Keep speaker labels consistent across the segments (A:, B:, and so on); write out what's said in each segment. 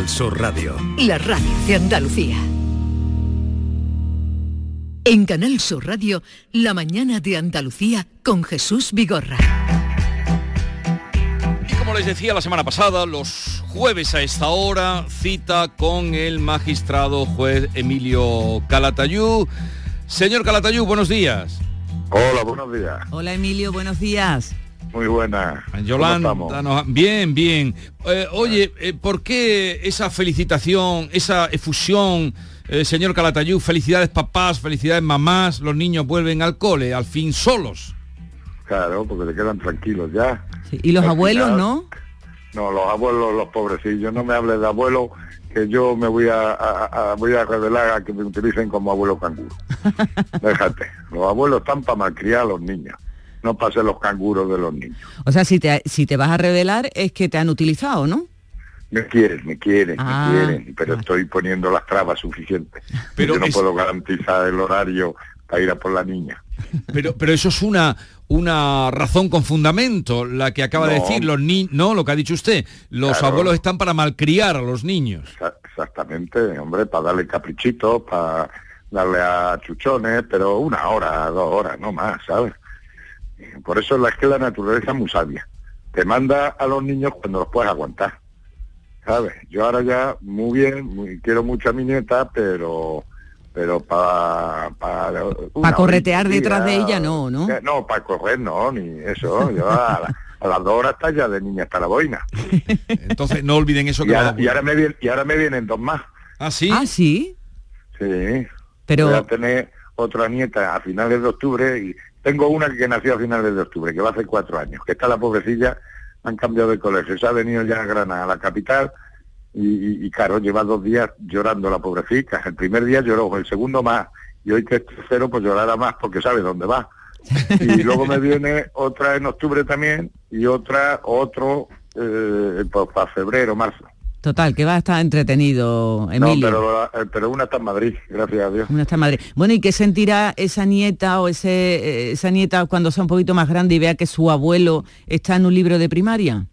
A: Canal Sur Radio.
B: La radio de Andalucía. En Canal Sur Radio, La mañana de Andalucía con Jesús Vigorra.
C: Y como les decía la semana pasada, los jueves a esta hora, cita con el magistrado juez Emilio Calatayú. Señor Calatayú, buenos días.
D: Hola, buenos días.
E: Hola Emilio, buenos días.
D: Muy buena.
C: Yolanda, bien, bien. Eh, oye, eh, ¿por qué esa felicitación, esa efusión, eh, señor Calatayú? Felicidades papás, felicidades mamás, los niños vuelven al cole, al fin solos.
D: Claro, porque se quedan tranquilos ya.
E: Sí, Y los
D: Al
E: abuelos,
D: final-
E: ¿no?
D: No, los abuelos, los pobrecillos, no me hables de abuelos, que yo me voy a, a- a- voy a revelar a que me utilicen como abuelo canguro. Déjate, los abuelos están para malcriar a los niños, no para ser los canguros de los niños.
E: O sea, si te, si te vas a revelar es que te han utilizado, ¿no?
D: Me quieren, me quieren,
E: Ah,
D: me quieren, pero estoy poniendo las trabas suficientes.
C: Pero
D: yo no
C: es-
D: puedo garantizar el horario para ir a por la niña.
C: Pero, pero eso es una, una razón con fundamento, la que acaba de decir, los niños, no, lo que ha dicho usted, los
D: Claro.
C: abuelos están para malcriar a los niños.
D: Exa- Exactamente, hombre, para darle caprichitos, para darle a chuchones, pero una hora, dos horas, no más, ¿sabes? Por eso la, es que la naturaleza es muy sabia. Te manda a los niños cuando los puedes aguantar, ¿sabes? Yo ahora ya, muy bien, muy- quiero mucho a mi nieta, pero pero para... Para
E: Pa' corretear detrás de ella, no, ¿no?
D: No, para correr no, ni eso. Yo a, la- a las dos horas está ya de niña hasta la boina.
C: Entonces no olviden eso que
D: Y ahora, y
C: abuelos-
D: ahora me, vienen, y ahora me vienen dos más.
C: Ah, sí.
E: Ah, sí.
D: Sí.
E: Pero-
D: Voy a tener otra nieta a finales de octubre y tengo una que nació a finales de octubre, que va a hacer cuatro años, que está la pobrecilla, han cambiado de colegio, se ha venido ya a Granada, a la capital, y, y, y, claro, lleva dos días llorando la pobrecita. El primer día lloró, el segundo más, y hoy que es tercero, pues llorará más porque sabe dónde va. Y luego me viene otra en octubre también, y otra, otro, eh, pues, para febrero, marzo.
E: Total, que va a estar entretenido,
D: No,
E: Emilio.
D: pero, eh, pero una está en Madrid, gracias a Dios.
E: Una está en Madrid. Bueno, ¿y qué sentirá esa nieta o ese, eh, esa nieta cuando sea un poquito más grande y vea que su abuelo está en un libro de primaria?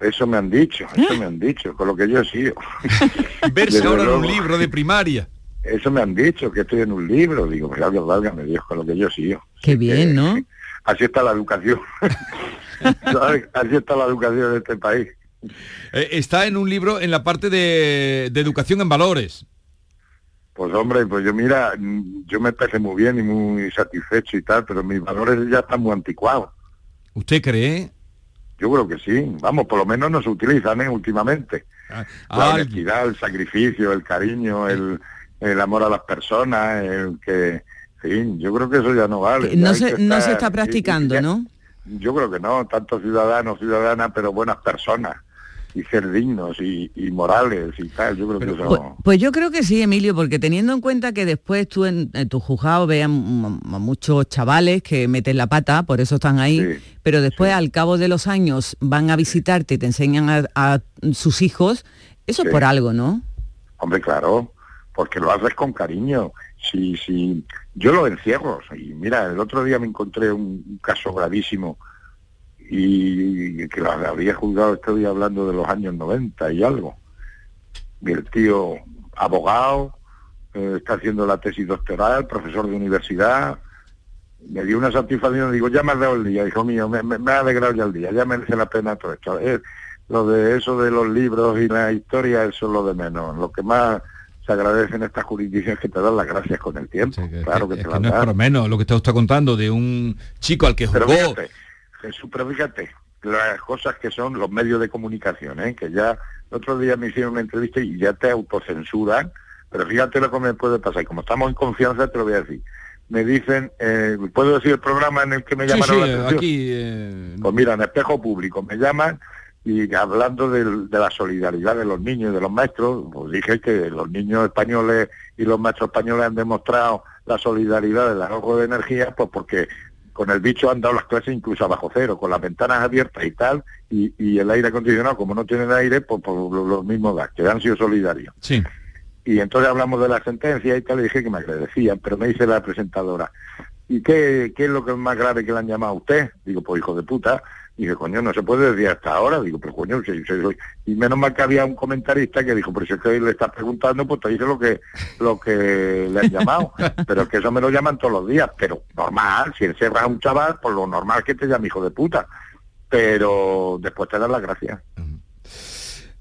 D: Eso me han dicho, eso me han dicho, con lo que yo he sido.
C: Verse
D: Desde
C: ahora en un libro de primaria.
D: Eso me han dicho, que estoy en un libro. Digo, pues algo válgame Dios, con lo que yo he sido.
E: Qué bien, ¿no?
D: Así está la educación. Así está la educación de este país.
C: Eh, está en un libro en la parte de, de educación en valores.
D: Pues hombre, pues yo mira, yo me parece muy bien y muy satisfecho y tal, pero mis valores ya están muy anticuados.
C: ¿Usted cree?
D: Yo creo que sí. Vamos, por lo menos no se utilizan ¿eh? últimamente.
C: Ah,
D: La
C: alguien-
D: honestidad, el sacrificio, el cariño, el, el amor a las personas, el que... Sí, yo creo que eso ya no vale.
E: No se,
D: que
E: no se
D: estar-
E: está
D: y- y
E: practicando,
D: ya-
E: ¿no?
D: Yo creo que no, tanto ciudadanos, ciudadanas, pero buenas personas y ser dignos y, y morales y tal. Yo creo que eso...
E: Pues, pues yo creo que sí, Emilio, porque teniendo en cuenta que después tú en, en tu juzgado vean a muchos chavales que meten la pata, por eso están ahí, pero después al cabo de los años van a visitarte y te enseñan a, a sus hijos, eso
D: Sí.
E: es por algo, ¿no?
D: Hombre, claro, porque lo haces con cariño. Si, si, yo lo encierro. Y mira, el otro día me encontré un, un caso gravísimo y que lo habría juzgado, estoy hablando de los años 90 y algo. Y el tío, abogado, eh, está haciendo la tesis doctoral, profesor de universidad, me dio una satisfacción, digo, ya me has dado el día, hijo mío, me, me- me ha alegrado ya el día, ya merece la pena todo esto. Eh, lo de eso de los libros y la historia, eso es lo de menos. Lo que más se agradece en estas jurisdicciones es que te dan las gracias con el tiempo. claro que
C: Es
D: te
C: que
D: las
C: no es para menos lo que usted está contando de un chico al que jugó.
D: fíjate, Jesús, pero fíjate, las cosas que son los medios de comunicación, ¿eh? que ya el otro día me hicieron una entrevista y ya te autocensuran, pero fíjate lo que me puede pasar, y como estamos en confianza te lo voy a decir. Me dicen, eh, ¿puedo decir el programa en el que me llamaron
C: sí,
D: la atención?
C: aquí eh,
D: Pues mira, en espejo público me llaman y hablando de, la solidaridad de los niños y de los maestros, pues dije que los niños españoles y los maestros españoles han demostrado la solidaridad del ahorro de energía, pues porque con el bicho han dado las clases incluso a bajo cero, con las ventanas abiertas y tal, y, y el aire acondicionado, como no tienen aire, pues por lo, lo mismo da, que han sido solidarios.
C: Sí.
D: Y entonces hablamos de la sentencia y tal, le dije que me agradecían, pero me dice la presentadora, ¿y qué, qué es lo que es más grave que le han llamado a usted? Digo, pues hijo de puta. Y dice, coño, no se puede decir hasta ahora. Digo, pero coño, si, y menos mal que había un comentarista que dijo, pero si es que le estás preguntando, pues te dice lo que lo que le han llamado. pero es que eso me lo llaman todos los días. Pero normal, si encierras a un chaval, pues lo normal es que te llame hijo de puta. Pero después te dan las gracias.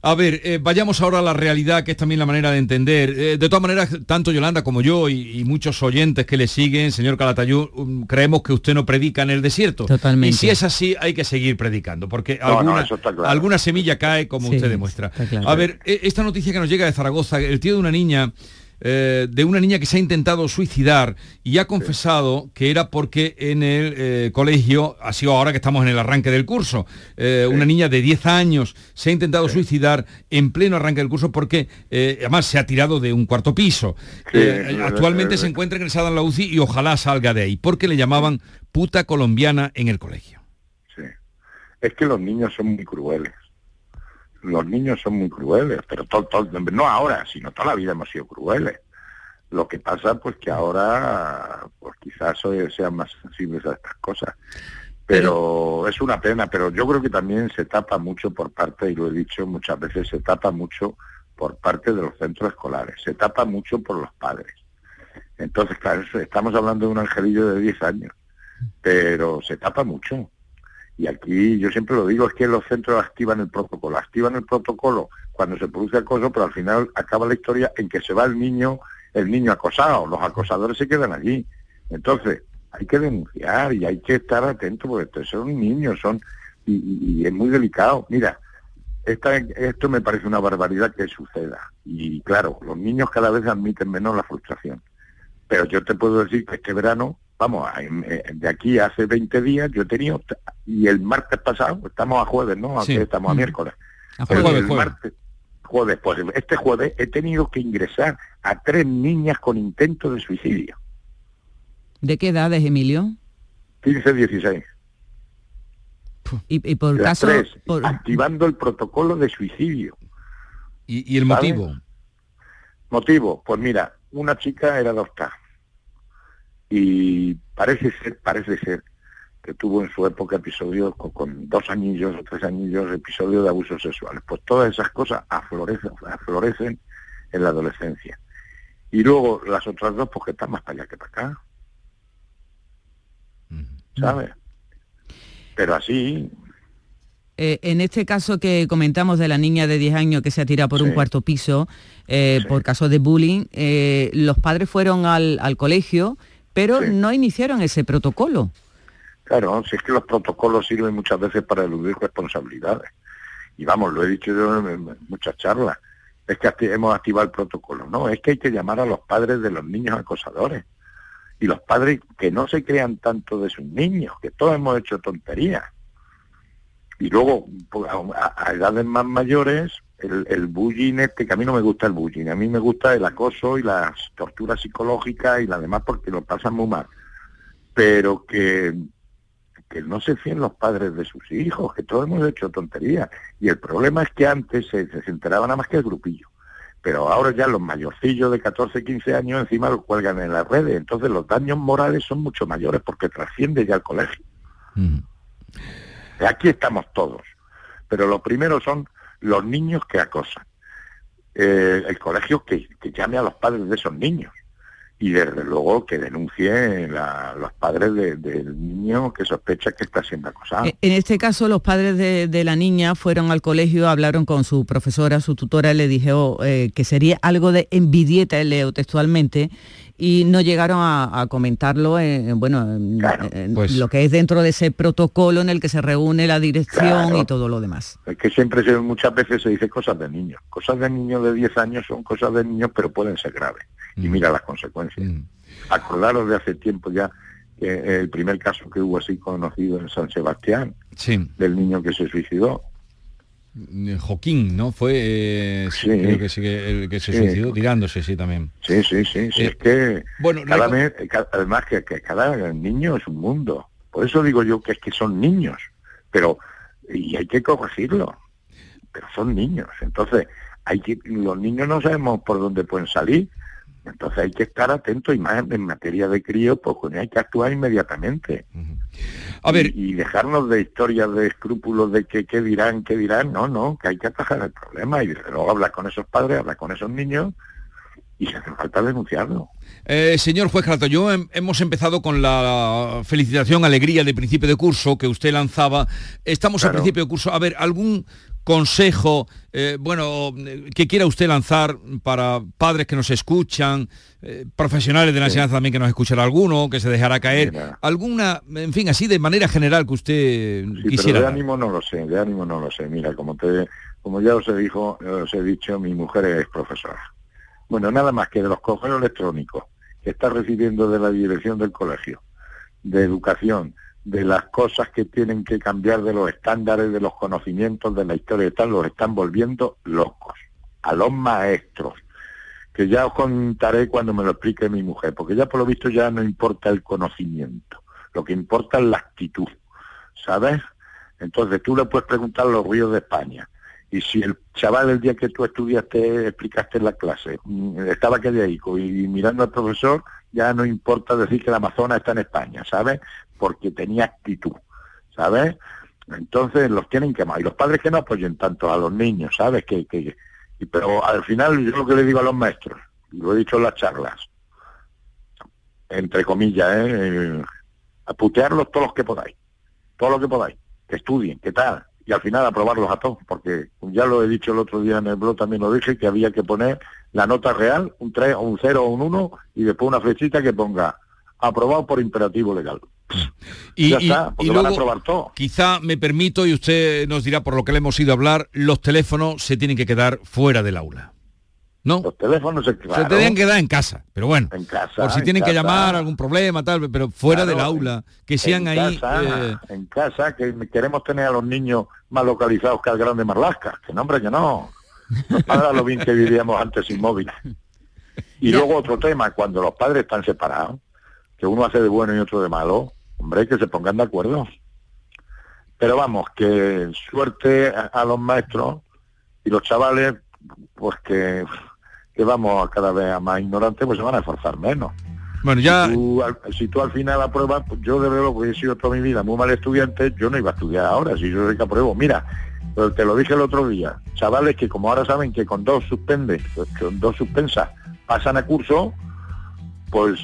C: A ver, eh, vayamos ahora a la realidad, que es también la manera de entender. Eh, de todas maneras, tanto Yolanda como yo y, muchos oyentes que le siguen, señor Calatayud, um, creemos que usted no predica en el desierto.
E: Totalmente.
C: Y si es así, hay que seguir predicando, porque alguna, semilla cae, como usted demuestra. A ver, e, esta noticia que nos llega de Zaragoza, el tío de una niña eh, de una niña que se ha intentado suicidar y ha confesado que era porque en el eh, colegio, ha sido ahora que estamos en el arranque del curso, eh, una niña de 10 años se ha intentado suicidar en pleno arranque del curso porque además se ha tirado de un cuarto piso. actualmente se encuentra ingresada en la UCI y ojalá salga de ahí, porque le llamaban puta colombiana en el colegio.
D: Sí, es que los niños son muy crueles los niños son muy crueles, pero no ahora, sino toda la vida hemos sido crueles. Lo que pasa pues que ahora pues quizás sean más sensibles a estas cosas. Pero, es una pena, pero yo creo que también se tapa mucho por parte, y lo he dicho muchas veces, se tapa mucho por parte de los centros escolares, se tapa mucho por los padres. Entonces, claro, estamos hablando de un angelillo de 10 años, pero se tapa mucho. Y aquí yo siempre lo digo, es que los centros activan el protocolo, activan el protocolo cuando se produce acoso, pero al final acaba la historia en que se va el niño, el niño acosado, los acosadores se quedan allí. Entonces, hay que denunciar y hay que estar atento porque son niños, son y, es muy delicado. Mira, esta, esto me parece una barbaridad que suceda. Y claro, los niños cada vez admiten menos la frustración. Pero yo te puedo decir que este verano vamos, eh, de aquí hace 20 días yo he tenido, y el martes pasado, estamos a jueves, ¿no? estamos a miércoles. A jueves, el martes, jueves, pues este jueves he tenido que ingresar a tres niñas con intento de suicidio.
E: ¿De qué edades, Emilio?
D: 15, 16.
E: Y, por caso...
D: activando el protocolo de suicidio.
C: ¿Y, el motivo?
D: Motivo, pues mira, una chica era doctora y parece ser, parece ser que tuvo en su época episodios con, dos añillos o tres añillos, episodios de abusos sexuales. Pues todas esas cosas aflorecen, aflorecen en la adolescencia. Y luego las otras dos, porque están más para allá que para acá. ¿Sabes? Pero así...
E: Eh, en este caso que comentamos de la niña de 10 años que se ha tirado por un cuarto piso eh, por caso de bullying, eh, los padres fueron al, al colegio pero no iniciaron ese protocolo.
D: Claro, si es que los protocolos sirven muchas veces para eludir responsabilidades. Y vamos, lo he dicho yo en muchas charlas, es que hemos activado el protocolo. No, es que hay que llamar a los padres de los niños acosadores. Y los padres que no se crean tanto de sus niños, que todos hemos hecho tonterías. Y luego, pues, a edades más mayores, el, el bullying este, que a mí no me gusta el bullying, a mí me gusta el acoso y las torturas psicológicas y la demás porque lo pasan muy mal. Pero que, que no se fíen los padres de sus hijos, que todos hemos hecho tonterías. Y el problema es que antes se, se enteraban nada más que el grupillo. Pero ahora ya los mayorcillos de 14, 15 años encima lo cuelgan en las redes. Entonces los daños morales son mucho mayores porque trasciende ya el colegio. Mm. Aquí estamos todos. Pero lo primero son los niños que acosan. Eh, el colegio que, llame a los padres de esos niños y desde luego que denuncie los padres del niño que sospecha que está siendo acosado.
E: Eh, en este caso, los padres de, la niña fueron al colegio, hablaron con su profesora, su tutora, le dijo eh, que sería algo de envidieta, leo textualmente, y no llegaron a, comentarlo en, bueno, pues lo que es dentro de ese protocolo en el que se reúne la dirección y todo lo demás.
D: Es que siempre se, muchas veces se dice cosas de niños. Cosas de niños de 10 años son cosas de niños, pero pueden ser graves. Y mm. mira las consecuencias. Mm. Acordaros de hace tiempo ya el primer caso que hubo así conocido en San Sebastián, del niño que se suicidó.
C: Eh, Joaquín, ¿no? Fue eh, sí, creo que el que se suicidó tirándose, sí, también.
D: Sí, sí, sí, sí. es eh, que bueno, cada además que, cada niño es un mundo. Por eso digo yo que es que son niños, pero y hay que corregirlo. Pero son niños, entonces hay que los niños no sabemos por dónde pueden salir, entonces hay que estar atentos y más en materia de crío, pues hay que actuar inmediatamente.
C: A ver.
D: Y, dejarnos de historias de escrúpulos de que qué dirán, qué dirán. No, no, que hay que atajar el problema y luego hablar con esos padres, hablar con esos niños y se hace falta denunciarlo.
C: Eh, señor juez yo hemos empezado con la felicitación, alegría de principio de curso que usted lanzaba. Estamos a principio de curso. A ver, ¿algún consejo, eh, bueno, que quiera usted lanzar para padres que nos escuchan, eh, profesionales de la enseñanza también que nos escuchará alguno, que se dejará caer, alguna, en fin, así de manera general que usted quisiera.
D: de ánimo no lo sé, de ánimo no lo sé. Mira, como te, como ya os he dijo, os he dicho, mi mujer es profesora. Bueno, nada más que de los correos electrónicos está recibiendo de la dirección del colegio, de educación, de las cosas que tienen que cambiar de los estándares, de los conocimientos, de la historia y tal, los están volviendo locos. A los maestros, que ya os contaré cuando me lo explique mi mujer, porque ya por lo visto ya no importa el conocimiento, lo que importa es la actitud, ¿sabes? Entonces tú le puedes preguntar los ríos de España, y si el chaval el día que tú estudiaste, explicaste en la clase, mm, estaba calladico y mirando al profesor, ya no importa decir que la Amazonas está en España, ¿sabes? Porque tenía actitud, ¿sabes? Entonces los tienen que amar. Y los padres que no apoyen tanto a los niños, ¿sabes? Que, que, pero al final yo lo que le digo a los maestros, y lo he dicho en las charlas, entre comillas, ¿eh? eh a todos los que podáis, todo lo que podáis, que estudien, que tal, y al final aprobarlos a todos, porque ya lo he dicho el otro día en el blog, también lo dije, que había que poner la nota real, un 3, un 0 o un 1, y después una flechita que ponga aprobado por imperativo legal.
C: Y, ya está, y, van a aprobar todo. Quizá me permito, y usted nos dirá por lo que le hemos ido a hablar, los teléfonos se tienen que quedar fuera del aula. ¿No?
D: Los teléfonos se,
C: claro, se tenían que dar en casa, pero bueno, en casa, por si tienen que llamar algún problema, tal, pero fuera del aula, que sean ahí...
D: Eh, en casa, que queremos tener a los niños más localizados que al grande Marlasca, que nombre que no. Para lo bien que vivíamos antes sin móvil. Y luego otro tema, cuando los padres están separados, que uno hace de bueno y otro de malo, hombre, que se pongan de acuerdo. Pero vamos, que suerte a los maestros y los chavales, pues que que vamos a cada vez a más ignorantes, pues se van a esforzar menos.
C: Bueno, ya...
D: Si tú, al final apruebas, pues yo de verdad, porque he sido toda mi vida muy mal estudiante, yo no iba a estudiar ahora, si yo sé que apruebo. Mira, pero te lo dije el otro día, chavales que como ahora saben que con dos suspende, pues con dos suspensas pasan a curso, pues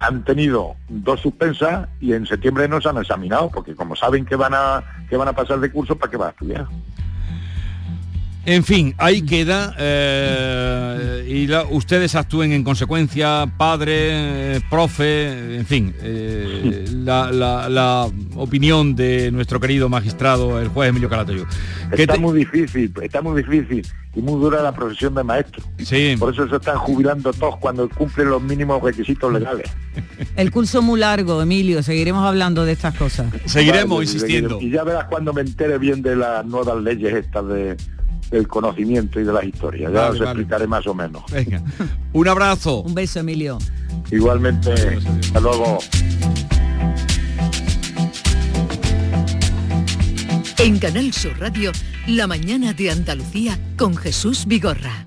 D: han tenido dos suspensas y en septiembre no se han examinado, porque como saben que van a que van a pasar de curso, ¿para qué va a estudiar?
C: En fin, ahí queda eh, y ustedes actúen en consecuencia, padre, profe, en fin, eh, la, opinión de nuestro querido magistrado, el juez Emilio Calatayud.
D: Está muy difícil, está muy difícil y muy dura la profesión de maestro.
C: Sí.
D: Por eso se están jubilando todos cuando cumplen los mínimos requisitos legales.
E: El curso muy largo, Emilio, seguiremos hablando de estas cosas.
C: Seguiremos insistiendo.
D: Y ya verás cuando me entere bien de las nuevas leyes estas de del conocimiento y de las historias. Ya os explicaré más o menos.
C: Venga. Un abrazo.
E: Un beso, Emilio.
D: Igualmente. Hasta luego.
B: En Canal Sur Radio, La mañana de Andalucía con Jesús Vigorra.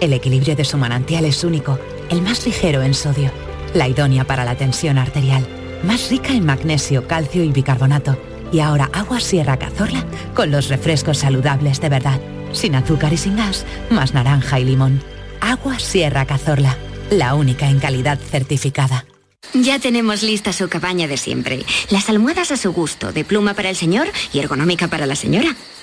F: El equilibrio de su manantial es único, el más ligero en sodio, la idónea para la tensión arterial, más rica en magnesio, calcio y bicarbonato. Y ahora agua Sierra Cazorla con los refrescos saludables de verdad, sin azúcar y sin gas, más naranja y limón. Agua Sierra Cazorla, la única en calidad certificada.
G: Ya tenemos lista su cabaña de siempre. Las almohadas a su gusto, de pluma para el señor y ergonómica para la señora.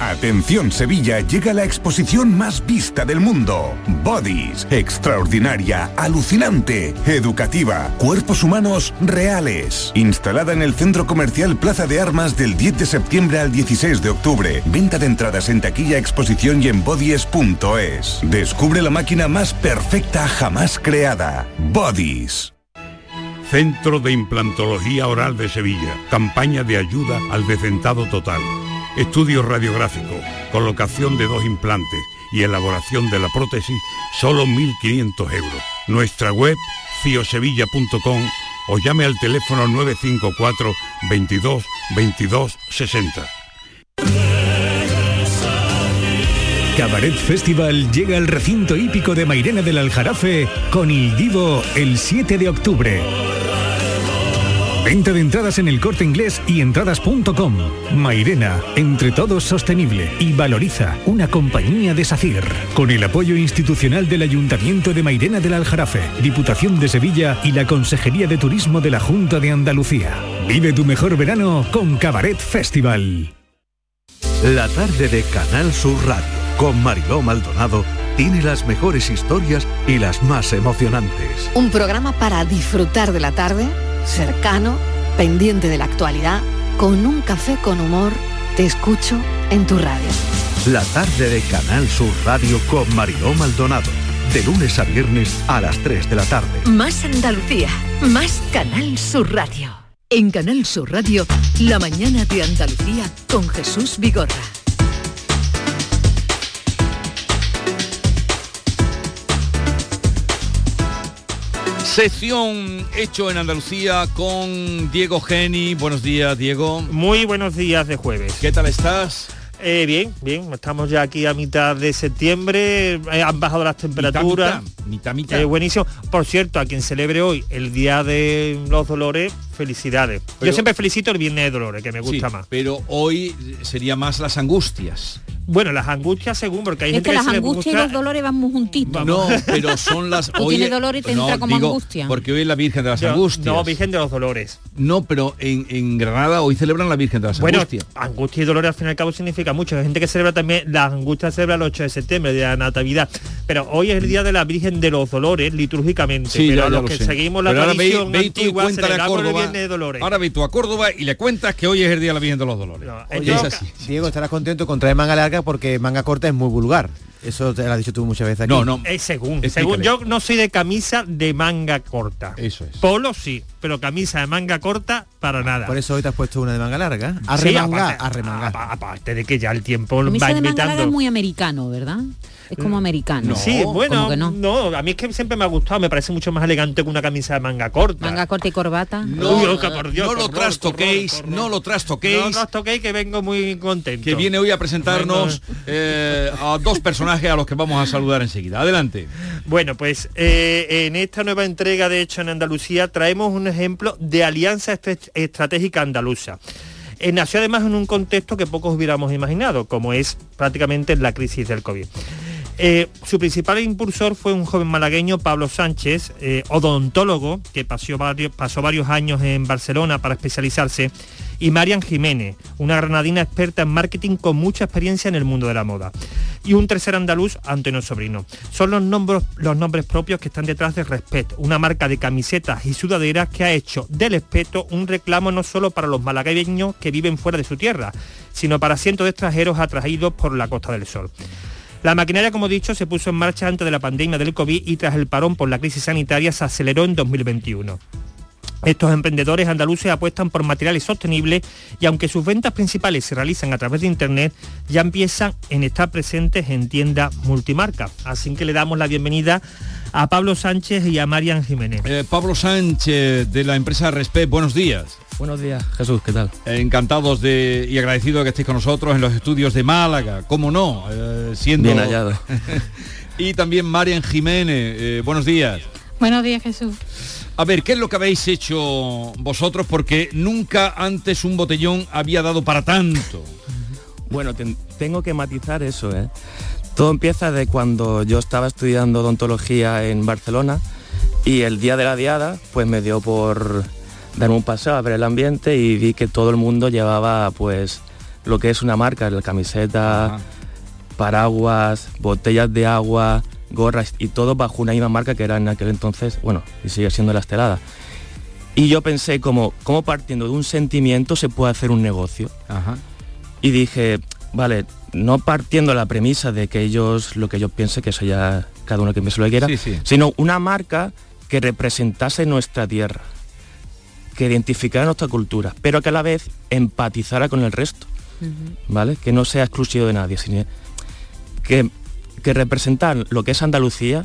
H: Atención Sevilla, llega la exposición más vista del mundo. Bodies, extraordinaria, alucinante, educativa, cuerpos humanos reales. Instalada en el Centro Comercial Plaza de Armas del 10 de septiembre al 16 de octubre. Venta de entradas en taquilla, exposición y en bodies.es. Descubre la máquina más perfecta jamás creada. Bodies.
I: Centro de Implantología Oral de Sevilla. Campaña de ayuda al decentado total. Estudio radiográfico, colocación de dos implantes y elaboración de la prótesis, solo 1.500 euros. Nuestra web, ciosevilla.com o llame al teléfono 954 22 22 60.
A: Cabaret Festival llega al recinto hípico de Mairena del Aljarafe con Il Divo el 7 de octubre. Venta de entradas en el corte inglés y entradas.com. Mairena, entre todos sostenible y valoriza una compañía de SACIR. Con el apoyo institucional del Ayuntamiento de Mairena del Aljarafe, Diputación de Sevilla y la Consejería de Turismo de la Junta de Andalucía. Vive tu mejor verano con Cabaret Festival.
J: La tarde de Canal Sur Radio con Mariló Maldonado tiene las mejores historias y las más emocionantes.
K: Un programa para disfrutar de la tarde cercano, pendiente de la actualidad, con un café con humor, te escucho en tu radio.
J: La tarde de Canal Sur Radio con Mariló Maldonado. De lunes a viernes a las 3 de la tarde.
B: Más Andalucía, más Canal Sur Radio. En Canal Sur Radio, la mañana de Andalucía con Jesús Vigorra.
C: Sección hecho en Andalucía con Diego Geni. Buenos días, Diego.
L: Muy buenos días de jueves.
C: ¿Qué tal estás?
L: Eh, bien, bien. Estamos ya aquí a mitad de septiembre. Eh, han bajado las temperaturas.
C: Mitad, mitad.
L: Eh, buenísimo. Por cierto, a quien celebre hoy el Día de los Dolores, felicidades. Yo siempre felicito el Viernes de Dolores, que me gusta
C: Sí,
L: más.
C: Pero hoy sería más las angustias.
L: Bueno, las angustias según, porque hay
M: Es
L: gente
M: que
L: que
M: las
L: se le
M: angustias y
L: gusta-
M: los dolores van muy juntitos.
C: No, pero son las.
M: Tú
C: hoy
M: tienes dolor y te entra como
C: digo,
M: angustia.
C: Porque hoy es la Virgen de las
L: Yo-
C: Angustias.
L: No, Virgen de los Dolores.
C: No, pero en, en Granada hoy celebran la Virgen de las
L: Bueno,
C: Angustias.
L: angustia y dolor al fin y al cabo significa mucho. Hay gente que celebra también, las angustias celebra el 8 de septiembre, el día de la Natividad. Pero hoy es el día de la Virgen de los Dolores, litúrgicamente.
C: Sí,
L: pero
C: ya-
L: a
C: ya
L: los
C: lo
L: que
C: sé.
L: seguimos la
C: Pero ahora ve-
L: tradición
C: ve tú y
L: antigua,
C: a
L: celebramos el de Dolores.
C: Ahora ve tú a Córdoba y le cuentas que hoy es el día de la Virgen de los Dolores.
N: Oye,
C: es así.
N: Diego, estarás contento con traer manga larga porque manga corta es muy vulgar. Eso te lo has dicho tú muchas veces aquí.
C: No, no.
L: Eh, según,
C: Explícale.
L: según yo no soy de camisa de manga corta.
C: Eso es.
L: Polo sí, pero camisa de manga corta para nada.
N: Por eso hoy te has puesto una de manga larga. A
L: Sí,
N: remangar,
L: aparte-
N: a remangar.
L: apa- Aparte de que ya el tiempo
M: Camisa
L: va
M: de manga larga
L: invitando.
M: es muy americano, ¿verdad? Es como americano.
L: Sí, bueno,
M: ¿Cómo que no?
L: no? a mí es que siempre me ha gustado, me parece mucho más elegante que una camisa de manga corta.
M: Manga corta y corbata.
C: No,
L: Uy, que por Dios,
C: no
L: qué
C: lo trastoquéis, no lo trastoquéis.
L: No os toquéis que vengo muy contento.
C: que viene hoy a presentarnos eh, a dos personajes a los que vamos a saludar enseguida. Adelante.
L: Bueno, pues eh, en esta nueva entrega de Hecho en Andalucía traemos un ejemplo de alianza estratégica andaluza. Eh, nació además en un contexto que pocos hubiéramos imaginado, como es prácticamente la crisis del COVID. Eh, su principal impulsor fue un joven malagueño, Pablo Sánchez, eh, odontólogo, que pasó varios, años en Barcelona para especializarse, y Marian Jiménez, una granadina experta en marketing con mucha experiencia en el mundo de la moda. Y un tercer andaluz, Antonio Sobrino. Son los nombres, los nombres propios que están detrás de Respect, una marca de camisetas y sudaderas que ha hecho del espeto un reclamo no solo para los malagueños que viven fuera de su tierra, sino para cientos de extranjeros atraídos por la Costa del Sol. La maquinaria, como dicho, se puso en marcha antes de la pandemia del COVID y tras el parón por la crisis sanitaria se aceleró en 2021. Estos emprendedores andaluces apuestan por materiales sostenibles y aunque sus ventas principales se realizan a través de Internet, ya empiezan en estar presentes en tiendas multimarca. Así que le damos la bienvenida a Pablo Sánchez y a Marian Jiménez.
C: Eh, Pablo Sánchez de la empresa Respect, buenos días.
O: Buenos días, Jesús, ¿qué tal?
C: Encantados de y agradecidos de que estéis con nosotros en los estudios de Málaga, cómo no, eh, siendo
O: Bien hallado.
C: Y también Marian Jiménez. Eh, buenos días.
P: Buenos días, Jesús.
C: A ver, ¿qué es lo que habéis hecho vosotros? Porque nunca antes un botellón había dado para tanto.
O: Bueno, tengo que matizar eso, ¿eh? Todo empieza de cuando yo estaba estudiando odontología en Barcelona y el día de la diada pues me dio por darme un paseo a ver el ambiente y vi que todo el mundo llevaba pues lo que es una marca, la camiseta, paraguas, botellas de agua, gorras y todo bajo una misma marca que era en aquel entonces, bueno, y sigue siendo la estelada. Y yo pensé como, ¿cómo partiendo de un sentimiento se puede hacer un negocio? Y dije, vale, no partiendo la premisa de que ellos, lo que yo piense, que eso ya cada uno que piense lo que quiera, sino una marca que representase nuestra tierra, que identificara nuestra cultura, pero que a la vez empatizara con el resto, ¿vale? Que no sea exclusivo de nadie, sino que, que representara lo que es Andalucía,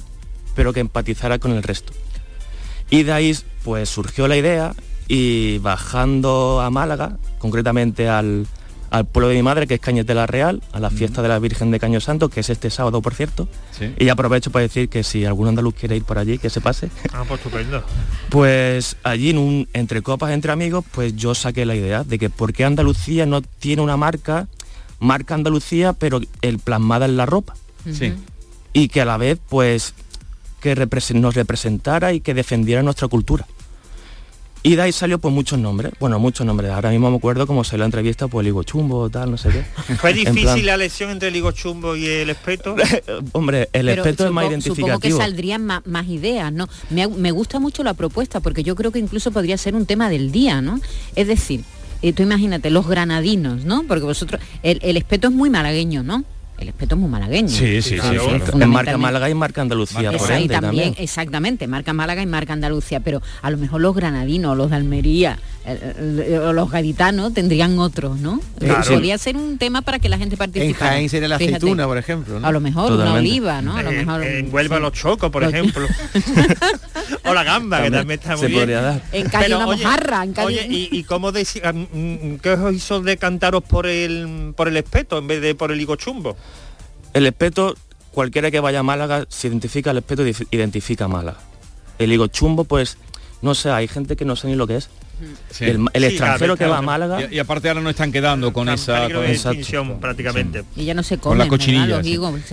O: pero que empatizara con el resto. Y de ahí pues surgió la idea y bajando a Málaga, concretamente al, al pueblo de mi madre, que es Cañete la Real, a la fiesta de la Virgen de Caño Santo, que es este sábado, por cierto. Y aprovecho para decir que si algún andaluz quiere ir por allí, que se pase.
L: Ah, pues estupendo.
O: Pues allí, en un, entre copas, entre amigos, pues yo saqué la idea de que por qué Andalucía no tiene una marca, marca Andalucía, pero el plasmada en la ropa. Sí. Y que a la vez, pues, que nos representara y que defendiera nuestra cultura. Y de ahí salió pues muchos nombres, bueno, muchos nombres. Ahora mismo me acuerdo cómo se la entrevista, pues el higo chumbo, tal, no sé qué.
L: ¿Fue difícil la lección entre el higo chumbo y el espeto?
O: Hombre, el espeto es más identificativo.
M: Supongo que saldrían más, ideas, ¿no? Me, gusta mucho la propuesta porque yo creo que incluso podría ser un tema del día, ¿no? Es decir, eh, tú imagínate, los granadinos, ¿no? Porque vosotros, el, el espeto es muy malagueño, ¿no? El espeto es muy malagueño.
O: Sí, sí, sí. En marca Málaga y marca Andalucía, por
M: ende, también, Exactamente, marca Málaga y marca Andalucía, pero a lo mejor los granadinos, los de Almería, o los gaditanos tendrían otros, ¿no? Podría ser un tema para que la gente participe. En
N: Jaén sería la aceituna, por ejemplo.
M: A lo mejor una oliva, ¿no? A lo mejor,
L: en, Huelva los chocos, por ejemplo. o la gamba, que también está muy bien. Dar.
M: En Cádiz una mojarra. En
L: Oye, ¿y, cómo decía, mm, mm, qué os hizo decantaros por el, por el espeto en vez de por el higo chumbo?
O: El espeto, cualquiera que vaya a Málaga, si identifica el espeto, identifica Málaga. El higo chumbo, pues, no sé, hay gente que no sé ni lo que es. El, extranjero que va a Málaga
C: y, aparte ahora no están quedando con esa
L: con prácticamente.
M: y ya no se comen
C: con las cochinillas.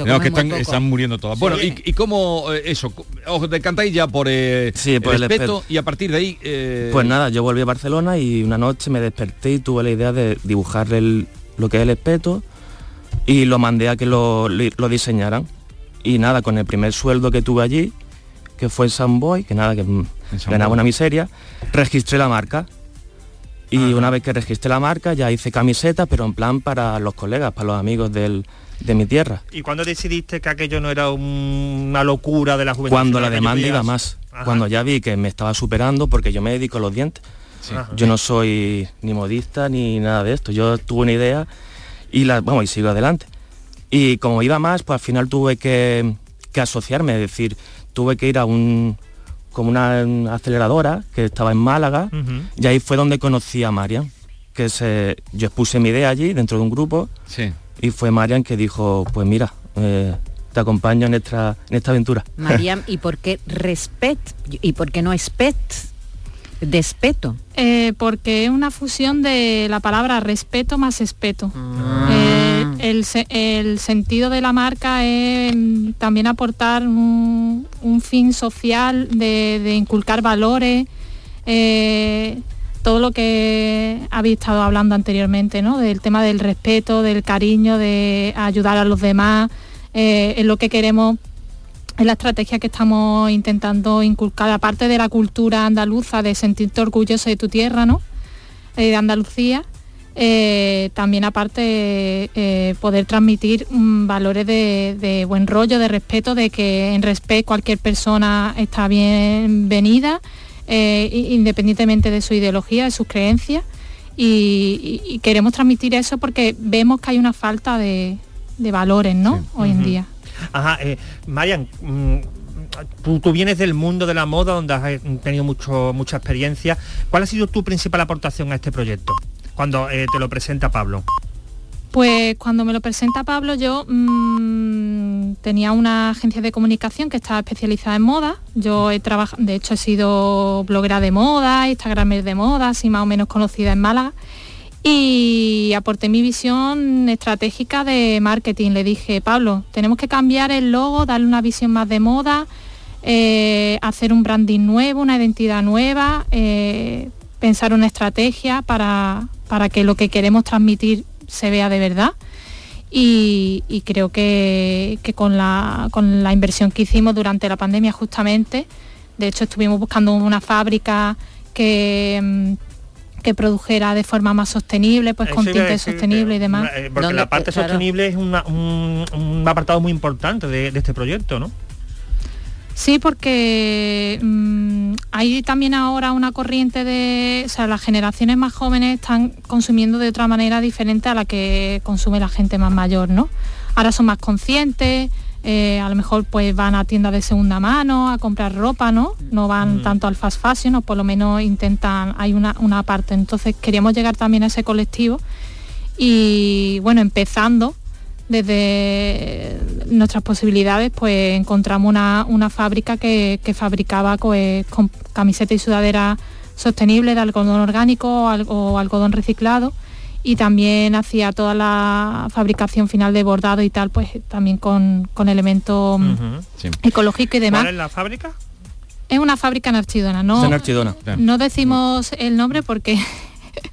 C: no, que están, muriendo todas. Bueno y, y cómo eh, eso os decantáis ya por, eh, sí, por el, espeto, y a partir de ahí
O: eh, pues nada yo volví a Barcelona y una noche me desperté y tuve la idea de dibujar lo que es el espeto y lo mandé a que lo, diseñaran. Y nada, con el primer sueldo que tuve allí, que fue en Samboy, que nada, que ganaba una miseria, registré la marca. Y una vez que registré la marca ya hice camiseta, pero en plan para los colegas, para los amigos de mi tierra.
L: ¿Y cuando decidiste que aquello no era una locura de la juventud?
O: Cuando la demanda iba más. Cuando ya vi que me estaba superando, porque yo me dedico a los dientes. Yo no soy ni modista ni nada de esto. Yo tuve una idea y la, vamos, y sigo adelante. Y como iba más, pues al final tuve que, asociarme, es decir, tuve que ir a un como una aceleradora que estaba en Málaga y ahí fue donde conocí a Marian, que se, yo expuse mi idea allí dentro de un grupo y fue Marian que dijo, pues mira, eh, te acompaño en esta, en esta aventura.
M: Marian, ¿y por qué respet? ¿Y por qué no espet? Despeto.
P: Eh, porque es una fusión de la palabra respeto más espeto. Ah. Eh, el, sentido de la marca es también aportar un, fin social de, inculcar valores, eh, todo lo que habéis estado hablando anteriormente, ¿no? del tema del respeto, del cariño, de ayudar a los demás, es lo que queremos es la estrategia que estamos intentando inculcar, aparte de la cultura andaluza, de sentirte orgulloso de tu tierra, ¿no? Eh, de Andalucía, eh, también aparte eh, poder transmitir mm, valores de, buen rollo, de respeto, de que en respeto cualquier persona está bienvenida, independientemente de su ideología, de sus creencias, y, queremos transmitir eso porque vemos que hay una falta de, valores, ¿no? Hoy en día.
L: Ajá, eh, Marian, mm, Tú, vienes del mundo de la moda donde has eh, tenido mucho, mucha experiencia. ¿Cuál ha sido tu principal aportación a este proyecto cuando eh, te lo presenta Pablo?
P: Pues cuando me lo presenta Pablo, yo mm, tenía una agencia de comunicación que estaba especializada en moda. Yo he trabajado, de hecho he sido bloguera de moda, instagramer de moda, así más o menos conocida en Málaga. Y aporté mi visión estratégica de marketing. Le dije, Pablo, tenemos que cambiar el logo, darle una visión más de moda, eh, hacer un branding nuevo, una identidad nueva, eh, pensar una estrategia para, para que lo que queremos transmitir se vea de verdad. Y, creo que, con, la, con la inversión que hicimos durante la pandemia justamente, de hecho estuvimos buscando una fábrica que, mm, que produjera de forma más sostenible, pues con tintes sostenible y demás.
L: Eh, porque la parte sostenible es un, un, apartado muy importante de, de este proyecto, ¿no?
P: Sí, porque mm, hay también ahora una corriente de, o sea, las generaciones más jóvenes están consumiendo de otra manera diferente a la que consume la gente más mayor, ¿no? Ahora son más conscientes, eh, a lo mejor pues van a tiendas de segunda mano a comprar ropa, ¿no? No van mm. tanto al fast fashion, o por lo menos intentan, hay una, una parte. Entonces queríamos llegar también a ese colectivo y bueno, empezando desde nuestras posibilidades, pues encontramos una, fábrica que, fabricaba pues, con camiseta y sudadera sostenible de algodón orgánico o algodón reciclado y también hacía toda la fabricación final de bordado y tal, pues también con, con elementos mm, ecológicos y demás.
L: ¿Cuál es la fábrica?
P: Es una fábrica en Archidona, ¿no? No decimos el nombre porque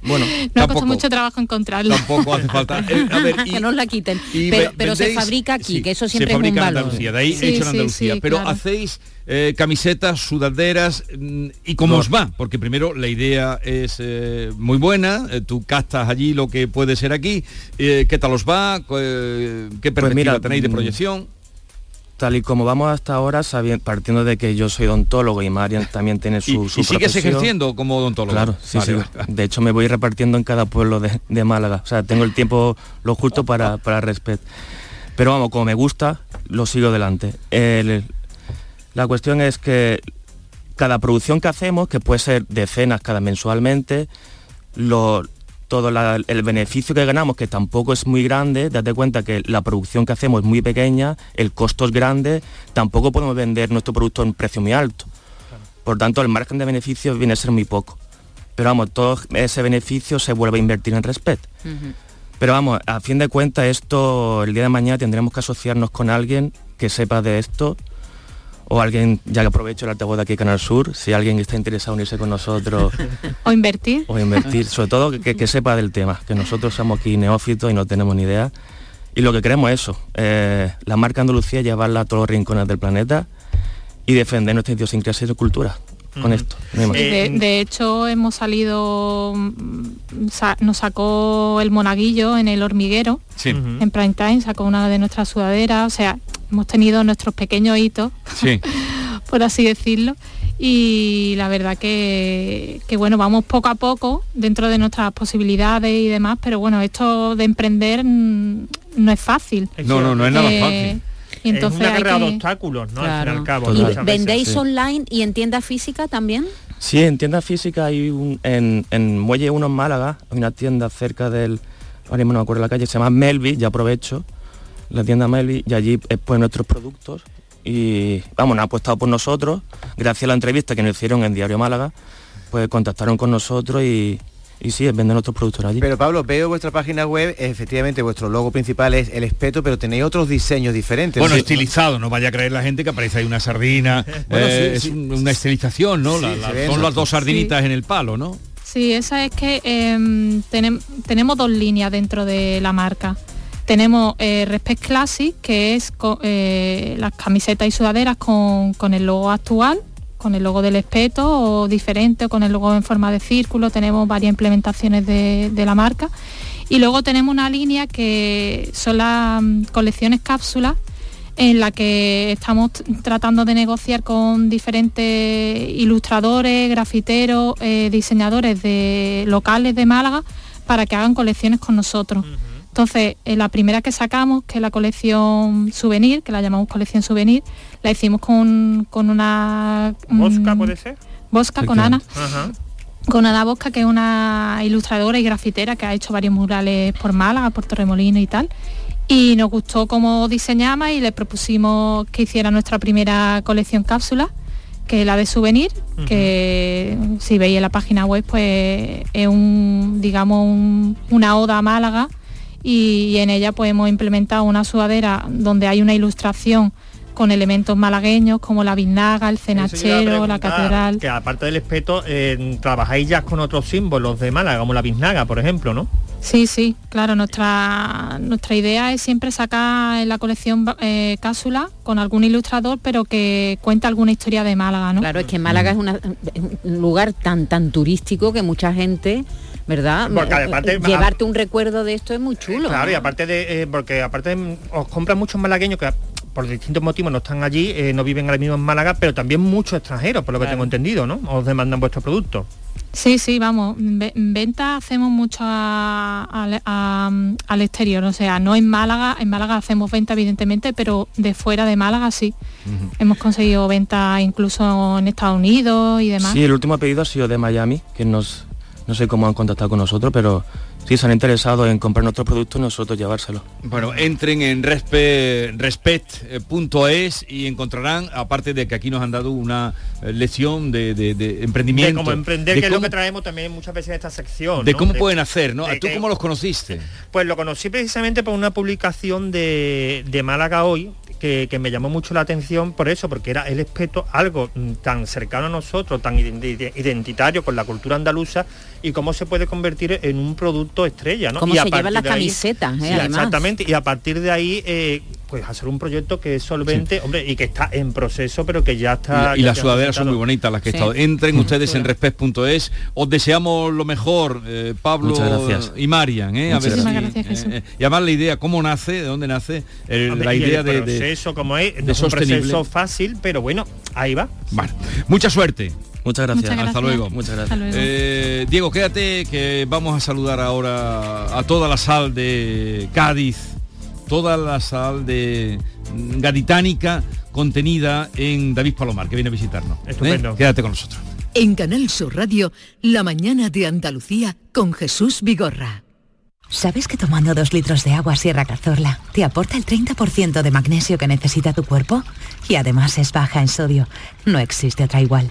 P: bueno, no costado mucho trabajo encontrarla.
C: Tampoco hace falta.
M: Eh, que nos la quiten. pero, se fabrica aquí, que eso siempre es un valor.
C: En Andalucía, de ahí hecho en Andalucía. pero hacéis eh, camisetas, sudaderas mm, y cómo os va, porque primero la idea es eh, muy buena, tú castas allí lo que puede ser aquí, ¿qué tal os va? ¿Qué pues perspectiva tenéis de mm, proyección?
O: Tal y como vamos hasta ahora, partiendo de que yo soy odontólogo y Marian también tiene su,
C: ¿Y, y sigues ejerciendo como odontólogo?
O: Claro, sí, sí. De hecho, me voy repartiendo en cada pueblo de, Málaga. O sea, tengo el tiempo lo justo para, para respeto. Pero vamos, como me gusta, lo sigo adelante. la cuestión es que cada producción que hacemos, que puede ser decenas cada mensualmente, lo, todo el beneficio que ganamos, que tampoco es muy grande, date cuenta que la producción que hacemos es muy pequeña, el costo es grande, tampoco podemos vender nuestro producto en precio muy alto. Por tanto, el margen de beneficio viene a ser muy poco. Pero vamos, todo ese beneficio se vuelve a invertir en respeto. Pero vamos, a fin de cuentas, esto el día de mañana tendremos que asociarnos con alguien que sepa de esto o alguien, ya que aprovecho el altavoz de aquí Canal Sur, si alguien está interesado en unirse con nosotros.
P: o invertir.
O: O invertir, sobre todo que, sepa del tema, que nosotros somos aquí neófitos y no tenemos ni idea. Y lo que queremos es eso, eh, la marca Andalucía llevarla a todos los rincones del planeta y defender nuestra idiosincrasia y su cultura. Con esto.
P: de, hecho, hemos salido, mm, nos sacó el monaguillo en el hormiguero, en prime time, sacó una de nuestras sudaderas, o sea, hemos tenido nuestros pequeños hitos, por así decirlo. Y la verdad que, bueno, vamos poco a poco dentro de nuestras posibilidades y demás, pero bueno, esto de emprender mm, no es fácil.
C: No, no, no es nada eh, fácil.
L: Y entonces es una carrera de obstáculos, ¿no? Al fin y al cabo.
M: ¿Y vendéis online y en tienda física también?
O: Sí, en tienda física hay un, en, en Muelle 1 en Málaga, hay una tienda cerca del, ahora mismo no me acuerdo la calle, se llama Melvi, ya aprovecho, la tienda Meli, y allí pues nuestros productos y vamos, han apostado por nosotros, gracias a la entrevista que nos hicieron en Diario Málaga, pues contactaron con nosotros y, y sí, venden nuestros productos allí.
N: Pero Pablo, veo vuestra página web, efectivamente vuestro logo principal es el espeto, pero tenéis otros diseños diferentes.
C: Bueno, estilizado, no vaya a creer la gente que aparece ahí una sardina, eh, es una estilización, ¿no? son las dos sardinitas en el palo, ¿no?
P: Sí, esa es que em, tenemos dos líneas dentro de la marca. Tenemos eh, Respect Classic, que es eh, las camisetas y sudaderas con, el logo actual, con el logo del espeto o diferente, o con el logo en forma de círculo. Tenemos varias implementaciones de, la marca. Y luego tenemos una línea que son las mm, colecciones cápsulas en la que estamos tratando de negociar con diferentes ilustradores, grafiteros, eh, diseñadores de locales de Málaga para que hagan colecciones con nosotros. Entonces, eh, la primera que sacamos, que es la colección souvenir, que la llamamos colección souvenir, la hicimos con, con una...
L: ¿Bosca puede ser?
P: Bosca con Ana. con Ada Bosca, que es una ilustradora y grafitera que ha hecho varios murales por Málaga, por Torremolino y tal. Y nos gustó cómo diseñaba y le propusimos que hiciera nuestra primera colección cápsula, que es la de souvenir, que si veis en la página web, pues es un, digamos, una oda a Málaga y, en ella pues hemos implementado una sudadera donde hay una ilustración con elementos malagueños como la biznaga, el cenachero, la catedral.
L: Que aparte del espeto, eh, trabajáis ya con otros símbolos de Málaga, como la biznaga, por ejemplo, ¿no?
P: Sí, sí, claro, nuestra, nuestra idea es siempre sacar en la colección eh, cápsula con algún ilustrador, pero que cuenta alguna historia de Málaga, ¿no?
M: Claro, es que Málaga es, un lugar tan, tan turístico que mucha gente ¿verdad? Eh, eh, llevarte un recuerdo de esto es muy chulo.
L: Claro, y aparte de, porque aparte os compran muchos malagueños que por distintos motivos no están allí, no viven ahora mismo en Málaga, pero también muchos extranjeros, por lo que tengo entendido, ¿no? Os demandan vuestro producto.
P: Sí, sí, vamos, en venta hacemos mucho al exterior, o sea, no en Málaga, en Málaga hacemos venta evidentemente, pero de fuera de Málaga sí. Hemos conseguido venta incluso en Estados Unidos y demás.
O: Sí, el último pedido ha sido de Miami, que nos, no sé cómo han contactado con nosotros, pero si se han interesado en comprar nuestros productos, nosotros llevárselo.
C: Bueno, entren en respect.es y encontrarán, aparte de que aquí nos han dado una eh, lección de, emprendimiento.
L: De cómo emprender, que es lo que traemos también muchas veces en esta sección.
C: De cómo pueden hacer, ¿no? ¿Tú cómo los conociste?
L: Pues lo conocí precisamente por una publicación de, de Málaga Hoy, que, me llamó mucho la atención por eso, porque era el espeto algo mm, tan cercano a nosotros, tan identitario con la cultura andaluza y cómo se puede convertir en un producto estrella, ¿no?
M: Cómo
L: y
M: se llevan las camisetas,
L: ¿eh? Exactamente, y a partir de ahí eh, pues hacer un proyecto que es solvente, hombre, y que está en proceso, pero que ya está...
C: Y, las sudaderas son muy bonitas las que he estado. Entren ustedes en respect.es. Os deseamos lo mejor, eh, Pablo y Marian. ¿eh?
P: gracias,
C: y además la idea, ¿cómo nace? ¿De dónde nace? la idea de,
L: proceso, como es, de un proceso fácil, pero bueno, ahí va.
C: Bueno, mucha suerte.
O: Muchas gracias.
C: Hasta luego.
O: Muchas gracias.
C: Eh, Diego, quédate que vamos a saludar ahora a toda la sal de Cádiz, toda la sal de Gaditánica contenida en David Palomar, que viene a visitarnos. ¿eh?
L: Estupendo.
C: Quédate con nosotros.
B: En Canal Sur Radio, La mañana de Andalucía con Jesús Vigorra.
F: ¿Sabes que tomando dos litros de agua Sierra Cazorla te aporta el 30% de magnesio que necesita tu cuerpo? Y además es baja en sodio. No existe otra igual.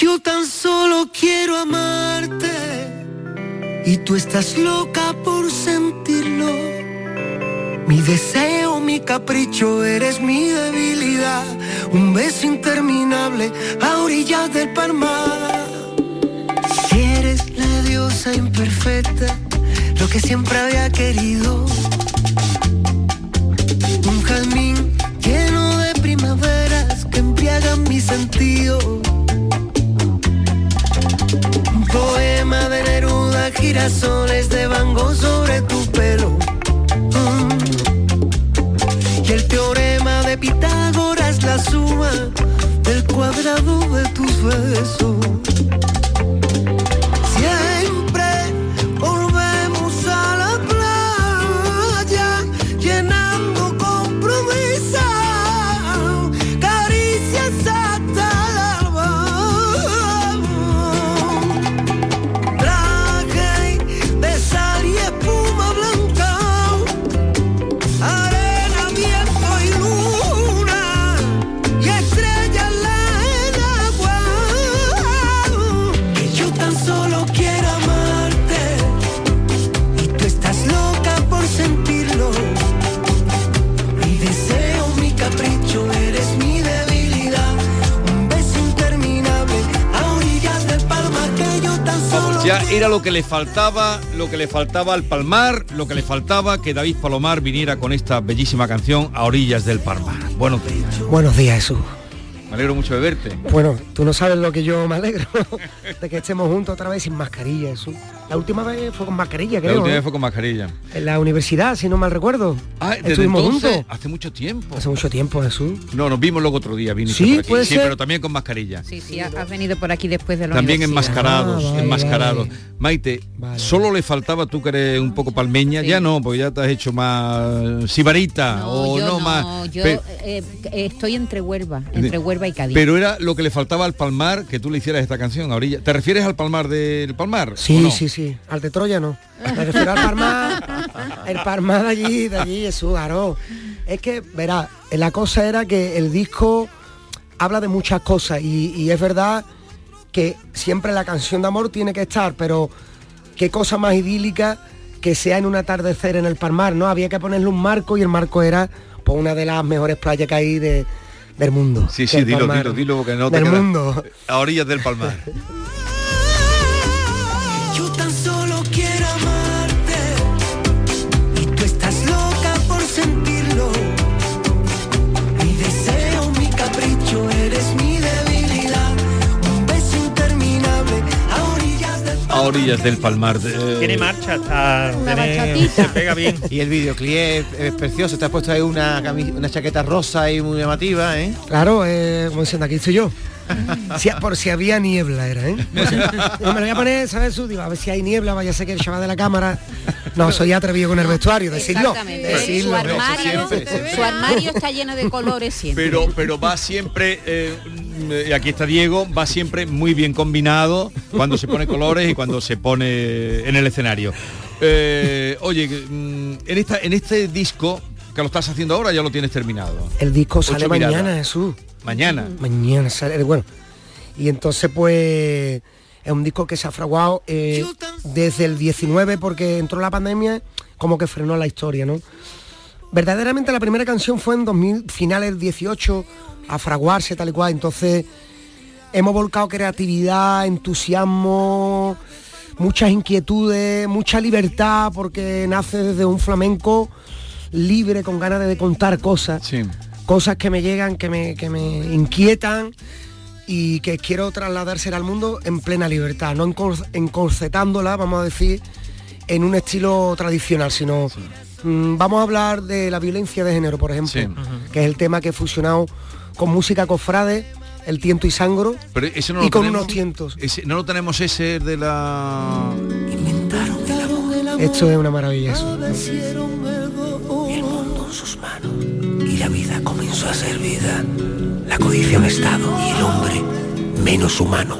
Q: Yo tan solo quiero amarte y tú estás loca por sentirlo. Mi deseo, mi capricho, eres mi debilidad. Un beso interminable a orillas del palmar. Eres la diosa imperfecta, lo que siempre había querido. Un jazmín lleno de primaveras que embriagan mi sentido girasoles de Van sobre tu pelo. Mm. Y el teorema de Pitágoras, la suma del cuadrado de tus besos.
C: Era lo que le faltaba, lo que le faltaba al Palmar, lo que le faltaba que David Palomar viniera con esta bellísima canción a orillas del Palmar. Buenos días.
R: Buenos días, Jesús.
C: Me alegro mucho de verte.
R: Bueno, tú no sabes lo que yo me alegro de que estemos juntos otra vez sin mascarilla, Jesús. La última vez fue con mascarilla, creo.
C: La última
R: ¿eh?
C: vez fue con mascarilla.
R: En la universidad, si no mal recuerdo.
C: Ah, desde
R: Estuvimos
C: entonces,
R: juntos.
C: hace mucho tiempo.
R: Hace mucho tiempo, Jesús.
C: No, nos vimos luego otro día, viniste
R: Sí,
C: por aquí.
R: puede
C: Sí,
R: ser.
C: pero también con mascarilla.
M: Sí, sí, has venido por aquí después de la
C: También enmascarados,
R: Ah, vale,
C: enmascarados.
R: vale.
C: Maite, solo le faltaba tú que eres un poco palmeña, ya no, porque ya te has hecho más sibarita o
M: yo
C: no,
M: no,
C: más.
M: yo eh, eh, estoy entre Huelva, entre Huelva y Cádiz.
C: pero era lo que le faltaba al Palmar que tú le hicieras esta canción a orilla. ¿Te refieres al Palmar del Palmar?
R: Sí,
C: o no?
R: sí, sí. Al de Troya no. Me refiero al Parmar. El Parmar de allí, de allí, Jesús, claro. Es que, verá, la cosa era que el disco habla de muchas cosas y, y es verdad que siempre la canción de amor tiene que estar, pero qué cosa más idílica que sea en un atardecer en el Palmar, ¿no? Había que ponerle un marco y el marco era pues, una de las mejores playas que hay de, del mundo.
C: Sí, sí, dilo,
R: Palmar.
C: dilo, dilo, porque no
R: Del mundo.
C: A orillas del Palmar.
Q: A orillas del
C: Palmar. eh,
L: Tiene marcha, está,
M: Una
L: tiene- se pega bien.
N: Y el videoclip es, es precioso, te has puesto ahí una, cami- una chaqueta rosa y muy llamativa, ¿eh?
R: Claro, eh, como diciendo, aquí estoy yo. Si- por si había niebla era, ¿eh? No, me lo voy a poner, ¿sabes? Su? Digo, a ver si hay niebla, vaya a ser que el chaval de la cámara. No, soy atrevido con el vestuario, decirlo.
M: Exactamente.
R: decirlo.
M: Su armario, su armario está lleno de colores siempre.
C: pero pero va siempre eh, y aquí está Diego va siempre muy bien combinado cuando se pone colores y cuando se pone en el escenario Eh, oye mm, en esta en este disco que lo estás haciendo ahora ya lo tienes terminado
R: El disco sale
C: miradas.
R: mañana, Jesús.
C: mañana
R: Mañana sale, bueno. Y entonces pues es un disco que se ha fraguado eh, desde el 19 porque entró la pandemia, como que frenó la historia, ¿no? Verdaderamente la primera canción fue en 2000, finales del 18, a fraguarse tal y cual, entonces hemos volcado creatividad, entusiasmo, muchas inquietudes, mucha libertad, porque nace desde un flamenco libre, con ganas de contar cosas.
C: Sí.
R: Cosas que me llegan, que me, que me inquietan y que quiero trasladarse al mundo en plena libertad, no encor- encorsetándola, vamos a decir, en un estilo tradicional, sino mm, vamos a hablar de la violencia de género, por ejemplo,
C: Sí.
R: que es el tema que he fusionado con música cofrade, el tiento y sangro,
C: pero ese no
R: y
C: lo
R: con
C: tenemos,
R: unos tientos.
C: ese- no lo tenemos ese de la
R: Esto es una maravilla. eso.
Q: El mundo en sus manos. Y la vida comenzó a ser vida. La codicia un estado y el hombre menos humano.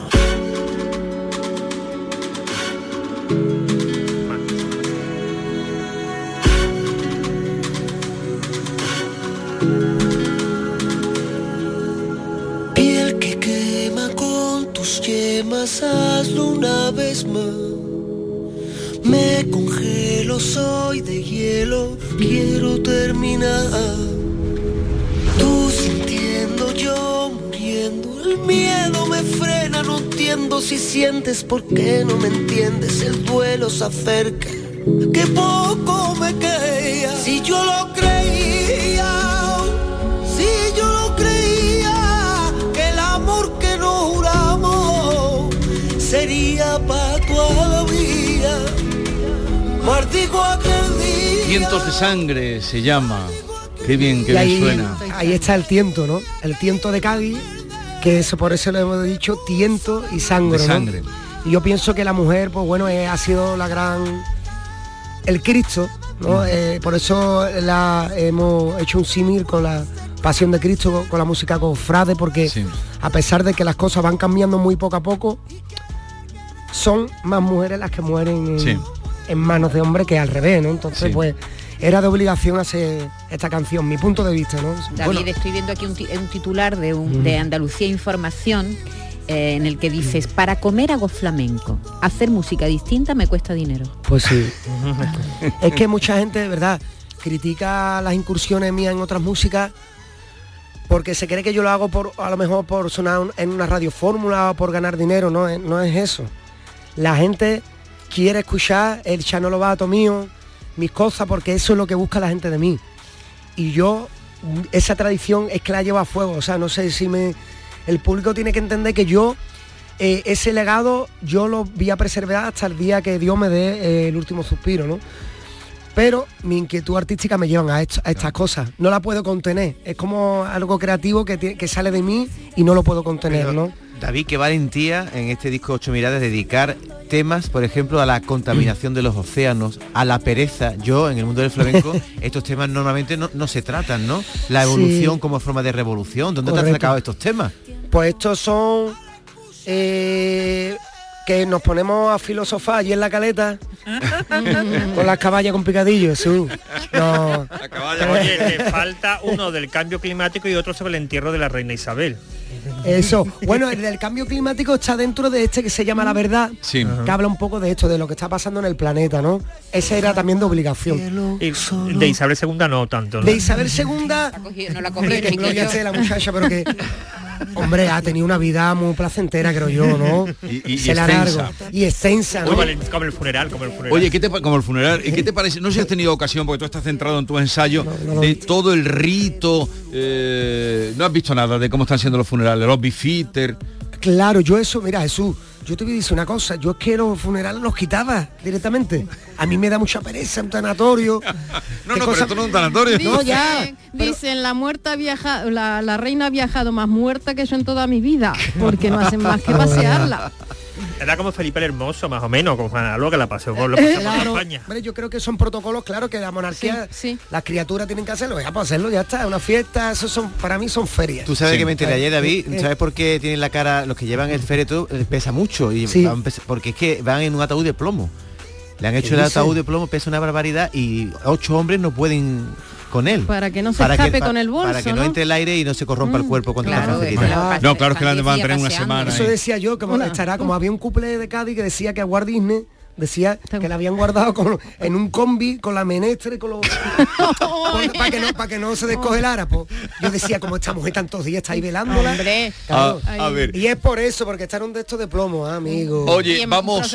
Q: Yemas, hazlo una vez más. Me congelo, soy de hielo, quiero terminar. Tú sintiendo, yo muriendo, el miedo me frena, no entiendo si sientes, por qué no me entiendes, el duelo se acerca. Que poco me quería, si yo lo creía, si yo lo creía, sería para todavía. Mardigo aquel día.
C: De sangre se llama qué bien qué
R: y
C: bien
R: ahí,
C: suena
R: ahí está el tiento, ¿no? El tiento de Cádiz, que eso por eso le hemos dicho tiento y sangre.
C: De
R: ¿no?
C: sangre.
R: Y yo pienso que la mujer, pues bueno, eh, ha sido la gran el Cristo,
C: Mm.
R: ¿no? Eh, por eso la hemos hecho un símil con la Pasión de Cristo, con, con la música cofrade, porque a pesar de que las cosas van cambiando muy poco a poco, son más mujeres las que mueren en,
C: Sí.
R: en manos de hombres que al revés, ¿no? Entonces,
C: Sí.
R: pues era de obligación hacer esta canción, mi punto de vista, ¿no?
M: David, estoy viendo aquí un, ti- un titular de, un-
R: Mm.
M: de Andalucía Información eh, en el que dices, para comer hago flamenco, hacer música distinta me cuesta dinero.
R: Pues sí. es que mucha gente, de verdad, critica las incursiones mías en otras músicas porque se cree que yo lo hago por a lo mejor por sonar un- en una radio fórmula o por ganar dinero, no no es eso. La gente quiere escuchar el Chano Lobato mío, mis cosas, porque eso es lo que busca la gente de mí. Y yo, esa tradición es que la llevo a fuego, o sea, no sé si me... El público tiene que entender que yo, eh, ese legado, yo lo voy a preservar hasta el día que Dios me dé eh, el último suspiro, ¿no? Pero mi inquietud artística me llevan a, esto- a estas cosas. No la puedo contener. Es como algo creativo que, que sale de mí y no lo puedo contener, ¿no?
N: David, qué valentía en este disco Ocho Miradas dedicar temas, por ejemplo, a la contaminación de los océanos, a la pereza. Yo, en el mundo del flamenco, estos temas normalmente no, no se tratan, ¿no? La
R: Sí.
N: evolución como forma de revolución. ¿Dónde te
R: Correcto.
N: has sacado estos temas?
R: Pues estos son eh, que nos ponemos a filosofar allí en la caleta con las caballas con picadillo, Jesús. No.
L: Oye, te falta uno del cambio climático y otro sobre el entierro de la reina Isabel.
R: Eso. Bueno, el del cambio climático está dentro de este que se llama La Verdad,
L: Sí.
R: que habla un poco de esto, de lo que está pasando en el planeta, ¿no? Ese era también de obligación.
L: Y de Isabel II no tanto. ¿no?
R: De Isabel II,
M: no la
R: que esté la muchacha, pero que hombre ha tenido una vida muy placentera, creo yo, ¿no?
C: Y- y
R: Se la
C: extensa.
R: largo. Y extensa, ¿no?
L: Como el, como el funeral, como el funeral.
C: Oye, ¿qué te, como el funeral, ¿y ¿qué te parece? No sé si has tenido ocasión, porque tú estás centrado en tu ensayo, de todo el rito, eh, no has visto nada de cómo están siendo los funerales, los bifitter.
R: Claro, yo eso, mira Jesús, yo te voy a decir una cosa, yo es que los funerales los quitaba directamente. A mí me da mucha pereza un tanatorio.
C: No, no, pero esto no es un tanatorio.
R: No, ya.
S: Dicen, dicen, la muerta ha viajado, la, la reina ha viajado más muerta que yo en toda mi vida, porque no hacen más que pasearla.
L: Era como Felipe el Hermoso, más o menos, con Juan que la pasó por, lo pasó por
R: Claro,
L: España.
R: hombre, yo creo que son protocolos, claro, que la monarquía, las criaturas tienen que hacerlo, ya para hacerlo, ya está, una fiesta, eso son, para mí son ferias.
N: Tú sabes que me enteré ayer, David,
R: Eh,
N: ¿sabes por qué tienen la cara, los que llevan el féretro, eh, pesa mucho? Y
R: Sí.
N: van porque es que van en un ataúd de plomo. Le han hecho
R: ¿Qué
N: el ataúd de plomo, pesa una barbaridad y ocho hombres no pueden con él.
S: Para que no se escape con el bolso,
N: Para que no,
S: ¿no?
N: entre el aire y no se corrompa el cuerpo cuando
S: claro, claro.
C: No, claro, es que la van a tener una semana.
R: Eso decía yo, como estará, como había un couple de Cádiz que decía que a Walt Disney decía que la habían guardado con- en un combi con la menestra y con los para que no para que no se descongelara pues. yo decía como esta mujer tantos días está ahí velándola
S: Hombre.
R: Claro.
C: A- a ver.
R: y es por eso porque está en un de estos de plomo ah, amigo
C: Oye, vamos-.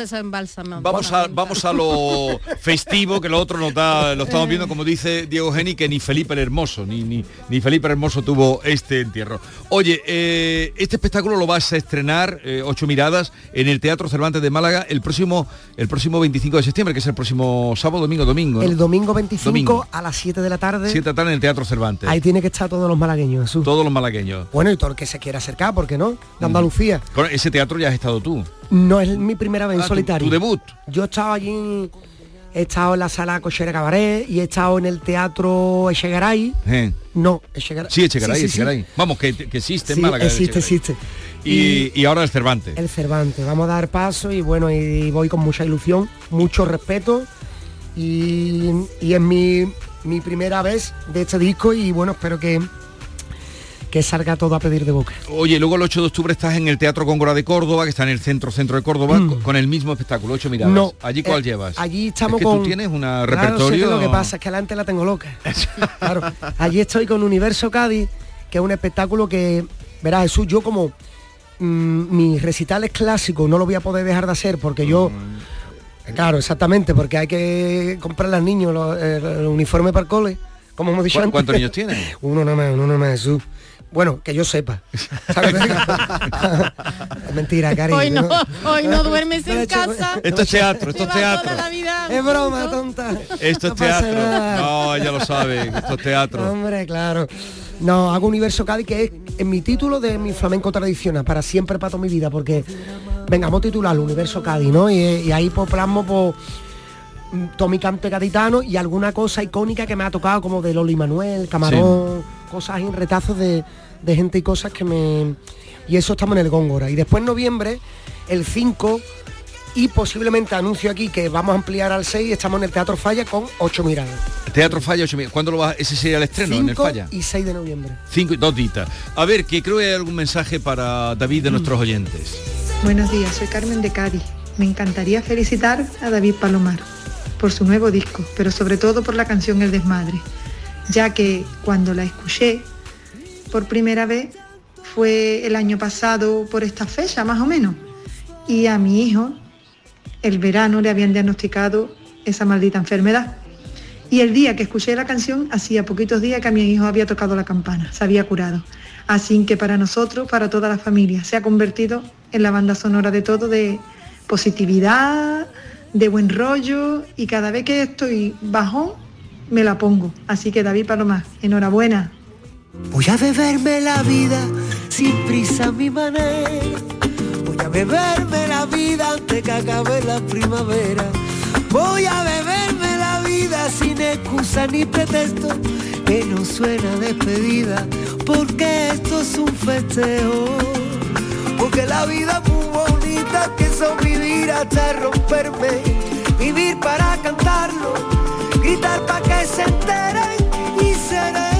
C: Vamos a, vamos a lo festivo, que lo otro nos da, lo estamos viendo, como dice Diego Geni, que ni Felipe el Hermoso, ni, ni, ni Felipe el Hermoso tuvo este entierro. Oye, eh, este espectáculo lo vas a estrenar, eh, Ocho Miradas, en el Teatro Cervantes de Málaga el próximo, el próximo 25 de septiembre, que es el próximo sábado, domingo, domingo. ¿no?
R: el domingo 25
C: Domingo.
R: a las 7 de la tarde
C: Siete de la tarde en el Teatro Cervantes.
R: ahí tiene que estar todos los malagueños Jesús.
C: Todos los malagueños.
R: bueno y todo el que se quiera acercar ¿por qué no? de Andalucía
C: Con ese teatro ya has estado tú.
R: No es mi primera vez en
C: Ah,
R: solitario.
C: tu debut.
R: Yo he estado allí, en- he estado en la sala Cochera Cabaret y he estado en el teatro Echegaray.
C: Eh.
R: No, Echegaray.
C: Sí, Echegaray,
R: Sí, sí, sí.
C: Echegaray. Vamos, que, que existe en Málaga. el
R: existe, existe.
C: Y, y ahora el Cervantes.
R: El Cervantes. Vamos a dar paso y bueno, y voy con mucha ilusión, mucho respeto. Y, y es mi, mi primera vez de este disco y bueno, espero que, que salga todo a pedir de boca.
C: Oye, luego el 8 de octubre estás en el Teatro Góngora de Córdoba, que está en el centro centro de Córdoba,
R: Mm.
C: con, el mismo espectáculo, ocho miradas.
R: No,
C: ¿Allí cuál
R: eh,
C: llevas?
R: Allí estamos
C: es que
R: con.
C: tú tienes un
R: Claro, sé
C: repertorio.
R: que lo que pasa es que adelante la tengo loca. Claro. Allí estoy con Universo Cádiz, que es un espectáculo que, verás, Jesús, yo como mm, mis recitales clásicos no lo voy a poder dejar de hacer porque yo. Claro, exactamente, porque hay que comprarle al niño los- el, el uniforme para el cole, como hemos dicho
C: ¿Cu-
R: antes.
C: ¿Cuántos niños tienes?
R: Uno nada más, uno nada más, Jesús. Bueno, que yo sepa. Mentira, cariño.
S: Hoy no, hoy no duermes en
R: he hecho-
S: casa.
C: Esto es teatro, esto es teatro.
S: toda la vida
R: Es broma, tonta.
C: Esto es
R: No
C: teatro. No, ella lo sabe, esto es teatro.
R: Hombre, claro. No, hago Universo Cádiz, que es en mi título de mi flamenco tradicional, para siempre, para toda mi vida, porque, venga, vamos a titularlo Universo Cádiz, ¿no? Y, y ahí pues plasmo por todo mi cante gaditano y alguna cosa icónica que me ha tocado, como de Loli Manuel, Camarón, cosas en retazos de, de gente y cosas que me... Y eso estamos en el Góngora. Y después en noviembre, el 5, y posiblemente anuncio aquí que vamos a ampliar al 6, estamos en el Teatro Falla con 8 miradas.
C: Teatro Falla, ocho miradas. ¿Cuándo lo vas? Ese sería el estreno en el
R: 5
C: Falla.
R: y 6 de noviembre.
C: Cinco y dos ditas. A ver, que creo que hay algún mensaje para David de nuestros oyentes.
T: Buenos días, soy Carmen de Cádiz. Me encantaría felicitar a David Palomar por su nuevo disco, pero sobre todo por la canción El Desmadre, ya que cuando la escuché por primera vez fue el año pasado por esta fecha más o menos, y a mi hijo el verano le habían diagnosticado esa maldita enfermedad. Y el día que escuché la canción, hacía poquitos días que a mi hijo había tocado la campana, se había curado. Así que para nosotros, para toda la familia, se ha convertido en la banda sonora de todo, de positividad, de buen rollo y cada vez que estoy bajón, me la pongo. Así que David Palomar, enhorabuena.
Q: Voy a beberme la vida sin prisa mi manera. Beberme la vida antes que acabe la primavera. Voy a beberme la vida sin excusa ni pretexto. Que no suena despedida, porque esto es un festejo. Porque la vida es muy bonita, que son vivir hasta romperme. Vivir para cantarlo, gritar para que se enteren y seré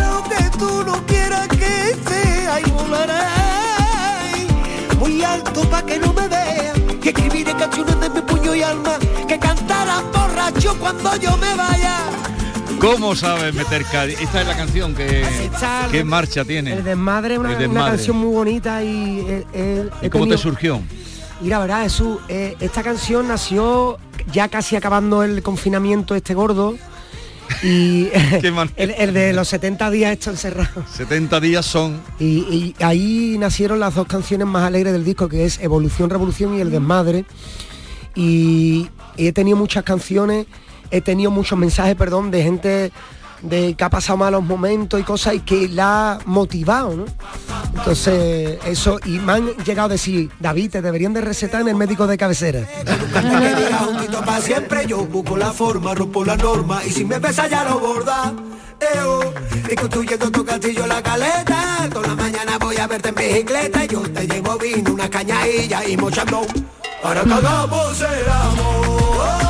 Q: lo que tú no quieras que sea y volaré muy alto para que no me vean que escribiré canciones de mi puño y alma que cantarán borracho cuando yo me vaya
C: ¿Cómo sabes meter Cádiz? Esta es la canción que, que
R: el-
C: marcha tiene.
R: El desmadre es una,
C: El
R: una canción muy bonita y... eh, eh,
C: ¿Y cómo te
R: tenido-
C: surgió?
R: Mira, verás, Jesús, eh, esta canción nació ya casi acabando el confinamiento este gordo y el, el de los 70 días esto encerrado.
C: 70 días son
R: Y, y ahí nacieron las dos canciones más alegres del disco, que es Evolución, Revolución y El Desmadre. Y, y he tenido muchas canciones, he tenido muchos mensajes, perdón, de gente de que ha pasado malos momentos y cosas y que la ha motivado, ¿no? Entonces, eso, y me han llegado a decir, David, te deberían de recetar en el médico de cabecera.
Q: siempre yo busco la forma rompo la norma y si me besa ya lo borda y construyendo tu castillo la caleta toda la mañana voy a verte en bicicleta yo te llevo vino una cañadilla y mochando para que hagamos el amor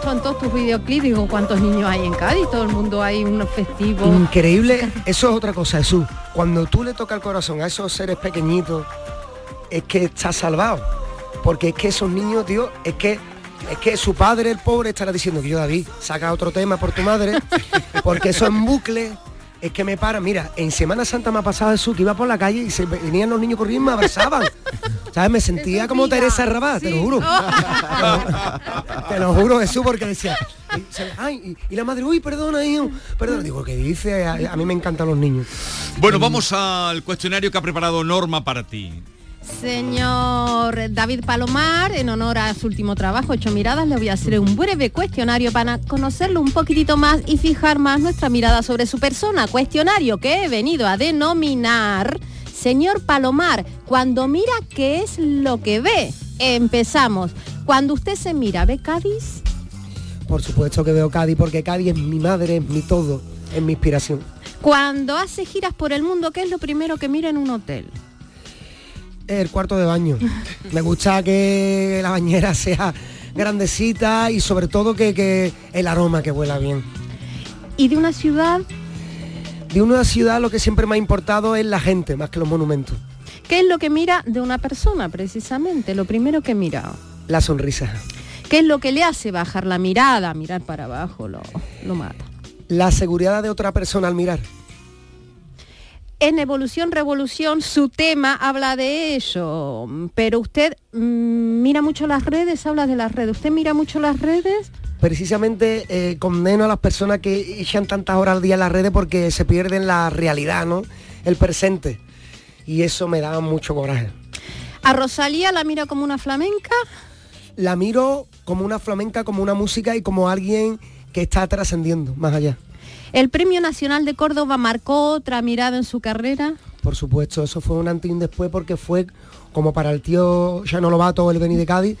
S: los tus videoclips, digo, ¿cuántos niños hay en Cádiz? Todo el mundo hay unos festivos.
R: Increíble, eso es otra cosa, Jesús. Cuando tú le tocas el corazón a esos seres pequeñitos, es que está salvado. Porque es que esos niños, tío, es que es que su padre, el pobre, estará diciendo que yo, David, saca otro tema por tu madre, porque eso en bucle es que me para. Mira, en Semana Santa me ha pasado Jesús que iba por la calle y se venían los niños corriendo y me abrazaban. ¿Sabes? Me sentía como Teresa Rabat, te lo juro. Te lo juro, Jesús, porque decía, ay, y, y la madre, uy, perdona, hijo, perdona. Digo, ¿qué dice? A, a mí me encantan los niños.
C: Bueno, vamos al cuestionario que ha preparado Norma para ti.
S: Señor David Palomar, en honor a su último trabajo, Ocho Miradas, le voy a hacer un breve cuestionario para conocerlo un poquitito más y fijar más nuestra mirada sobre su persona. Cuestionario que he venido a denominar, señor Palomar, cuando mira, ¿qué es lo que ve? Empezamos. Cuando usted se mira, ¿ve Cádiz?
R: Por supuesto que veo Cádiz, porque Cádiz es mi madre, es mi todo, es mi inspiración.
S: Cuando hace giras por el mundo, ¿qué es lo primero que mira en un hotel?
R: El cuarto de baño. Me gusta que la bañera sea grandecita y sobre todo que, que el aroma que huela bien.
S: ¿Y de una ciudad?
R: De una ciudad lo que siempre me ha importado es la gente, más que los monumentos.
S: ¿Qué es lo que mira de una persona precisamente? Lo primero que mira.
R: La sonrisa.
S: ¿Qué es lo que le hace bajar la mirada, mirar para abajo, lo, lo mata?
R: La seguridad de otra persona al mirar.
S: En Evolución Revolución su tema habla de ello, pero usted mm, mira mucho las redes, habla de las redes. ¿Usted mira mucho las redes?
R: Precisamente eh, condeno a las personas que echan tantas horas al día en las redes porque se pierden la realidad, ¿no? El presente. Y eso me da mucho coraje.
S: ¿A Rosalía la mira como una flamenca?
R: La miro como una flamenca, como una música y como alguien que está trascendiendo más allá.
S: ¿El Premio Nacional de Córdoba marcó otra mirada en su carrera?
R: Por supuesto, eso fue un antes y un después porque fue como para el tío Chano Lobato, el Beni de Cádiz,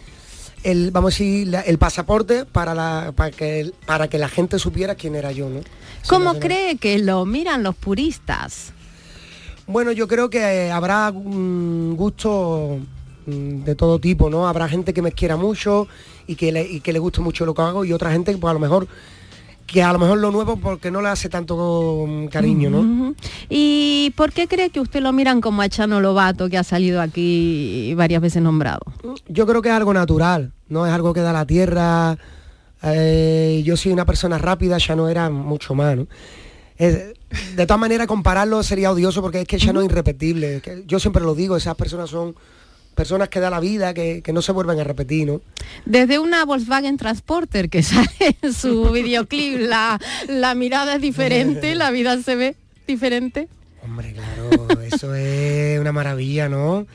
R: el, vamos a decir, el pasaporte para, la, para, que, para que la gente supiera quién era yo, ¿no?
S: ¿Cómo cree que lo miran los puristas?
R: Bueno, yo creo que eh, habrá un gusto mm, de todo tipo, ¿no? Habrá gente que me quiera mucho y que le, y que le guste mucho lo que hago y otra gente pues a lo mejor que a lo mejor lo nuevo porque no le hace tanto mm, cariño, ¿no?
S: ¿Y por qué cree que usted lo miran como a Chano Lobato, que ha salido aquí varias veces nombrado?
R: Yo creo que es algo natural, no es algo que da la tierra. eh, yo soy una persona rápida, ya no era mucho más, ¿no? Es- de todas maneras, compararlo sería odioso porque es que ya no es irrepetible. es que yo siempre lo digo, esas personas son personas que da la vida, que, que no se vuelven a repetir, ¿no?
S: Desde una Volkswagen Transporter que sale en su videoclip, la, la mirada es diferente, la vida se ve diferente.
R: Hombre, claro, eso es una maravilla, ¿no?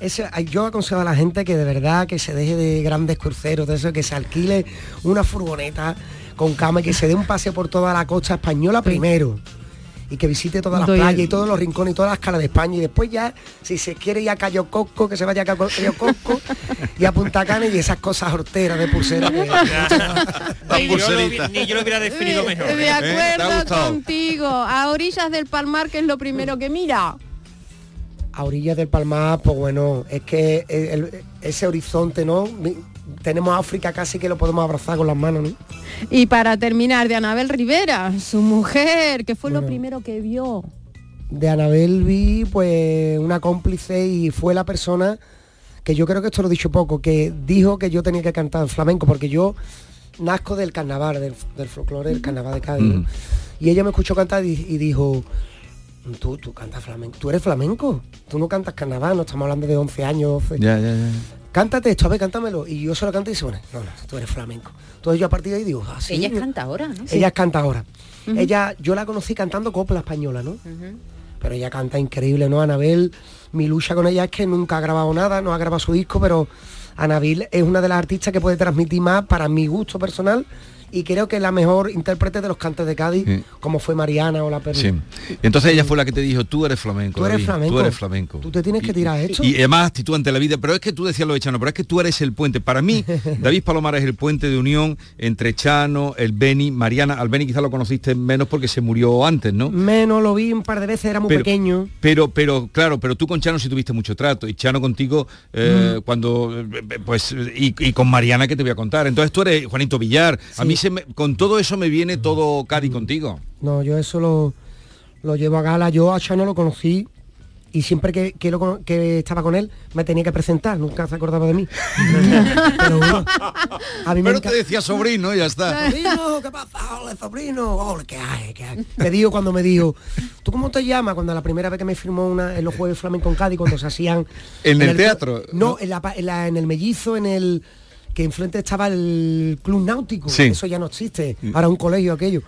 R: Eso, yo aconsejo a la gente que de verdad que se deje de grandes cruceros, de eso, que se alquile una furgoneta con cama y que se dé un paseo por toda la costa española primero. Y que visite todas las
S: Doy-
R: playas y todos los rincones y todas las calas de España. Y después ya, si se quiere ir a Cayo Cosco, que se vaya a Cayo Cosco y a Punta Cana y esas cosas horteras de pulsera. que-
L: Ni yo, lo, ni yo lo hubiera definido mejor.
S: De
L: ¿eh?
S: acuerdo contigo, a orillas del Palmar, que es lo primero que mira.
R: a orillas del Palmar, pues bueno, es que el- el- ese horizonte, ¿no? Tenemos África casi que lo podemos abrazar con las manos, ¿no?
S: Y para terminar, de Anabel Rivera, su mujer, que fue lo primero que vio.
R: De Anabel vi pues una cómplice y fue la persona que yo creo que esto lo he dicho poco, que dijo que yo tenía que cantar flamenco, porque yo nazco del carnaval, del, del folclore del carnaval de Cádiz. Y ella me escuchó cantar y, y dijo, tú, tú cantas flamenco, tú eres flamenco, tú no cantas carnaval, no estamos hablando de 11 años, 12.
C: Ya, ya, ya.
R: Cántate esto, a ver, cántamelo. Y yo se lo canto y dice, bueno, no, no, tú eres flamenco. Entonces yo a partir de ahí digo, ah, sí.
M: Ella canta ahora, ¿no?
R: Ella canta ahora. Ella, yo la conocí cantando copla española, ¿no? Pero ella canta increíble, ¿no? Anabel, mi lucha con ella es que nunca ha grabado nada, no ha grabado su disco, pero Anabel es una de las artistas que puede transmitir más para mi gusto personal y creo que la mejor intérprete de los cantes de Cádiz,
C: Sí.
R: como fue Mariana o la Perla.
C: Sí. Entonces ella fue la que te dijo, tú eres flamenco.
R: Tú eres
C: David,
R: flamenco.
C: Tú eres flamenco.
R: Tú te tienes que tirar esto.
C: Y además actitud ante la vida, pero es que tú decías lo de Chano, pero es que tú eres el puente. Para mí, David Palomar es el puente de unión entre Chano, el Beni, Mariana. Al Beni quizás lo conociste menos porque se murió antes, ¿no?
R: Menos lo vi un par de veces, era muy
C: Pero-
R: pequeño.
C: Pero, pero, claro, pero tú con Chano sí tuviste mucho trato. Y Chano contigo, eh,
R: Mm.
C: cuando, eh, pues, y, y con Mariana que te voy a contar. Entonces tú eres Juanito Villar. A mí se me- con todo eso me viene todo Cádiz contigo.
R: No, yo eso lo, lo llevo a gala. Yo a Chano lo conocí y siempre que, que, lo que estaba con él me tenía que presentar, nunca se acordaba de mí. Pero bueno, a mí me
C: Pero te decía sobrino, ya está.
R: Sobrino, ¿qué pasa? Sobrino. Hola, ¿qué hay? ¿Qué hay? Me dijo cuando me dijo, ¿tú cómo te llamas? Cuando la primera vez que me firmó una, en los jueves flamenco en Cádiz, cuando se hacían...
C: ¿En el teatro?
R: No, en, la en la- en el mellizo, en el que enfrente estaba el club náutico.
C: Sí.
R: Eso ya no existe. Ahora un colegio aquello.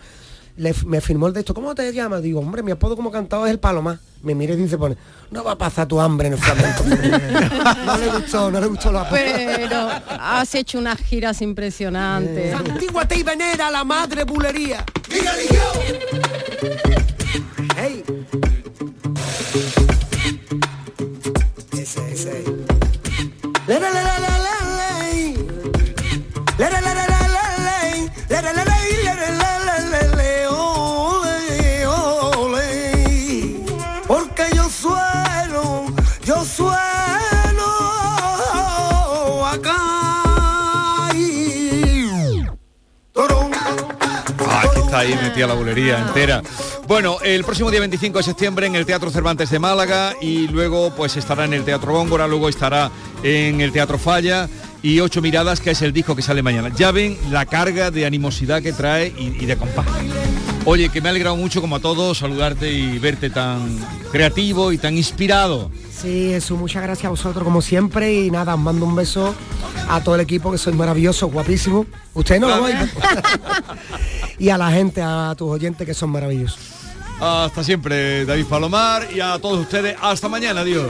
R: Le- me firmó el de esto, ¿cómo te llamas? Digo, hombre, mi apodo como cantado es el Palomar. Me mira y dice, pone, no va a pasar tu hambre en el flamenco. no le gustó, no le gustó la
S: Pero has hecho unas giras impresionantes.
R: Antíguate y venera a la madre bulería. Hey.
C: Metida la bulería entera. Bueno, el próximo día 25 de septiembre en el Teatro Cervantes de Málaga y luego pues estará en el Teatro Góngora, luego estará en el Teatro Falla y Ocho Miradas, que es el disco que sale mañana. Ya ven la carga de animosidad que trae y, y de compás. Oye, que me ha alegrado mucho como a todos saludarte y verte tan creativo y tan inspirado.
R: Sí, eso, muchas gracias a vosotros como siempre y nada, os mando un beso a todo el equipo que sois maravillosos, guapísimos. Ustedes no lo ven. y a la gente, a tus oyentes que son maravillosos.
C: Hasta siempre, David Palomar, y a todos ustedes, hasta mañana, adiós.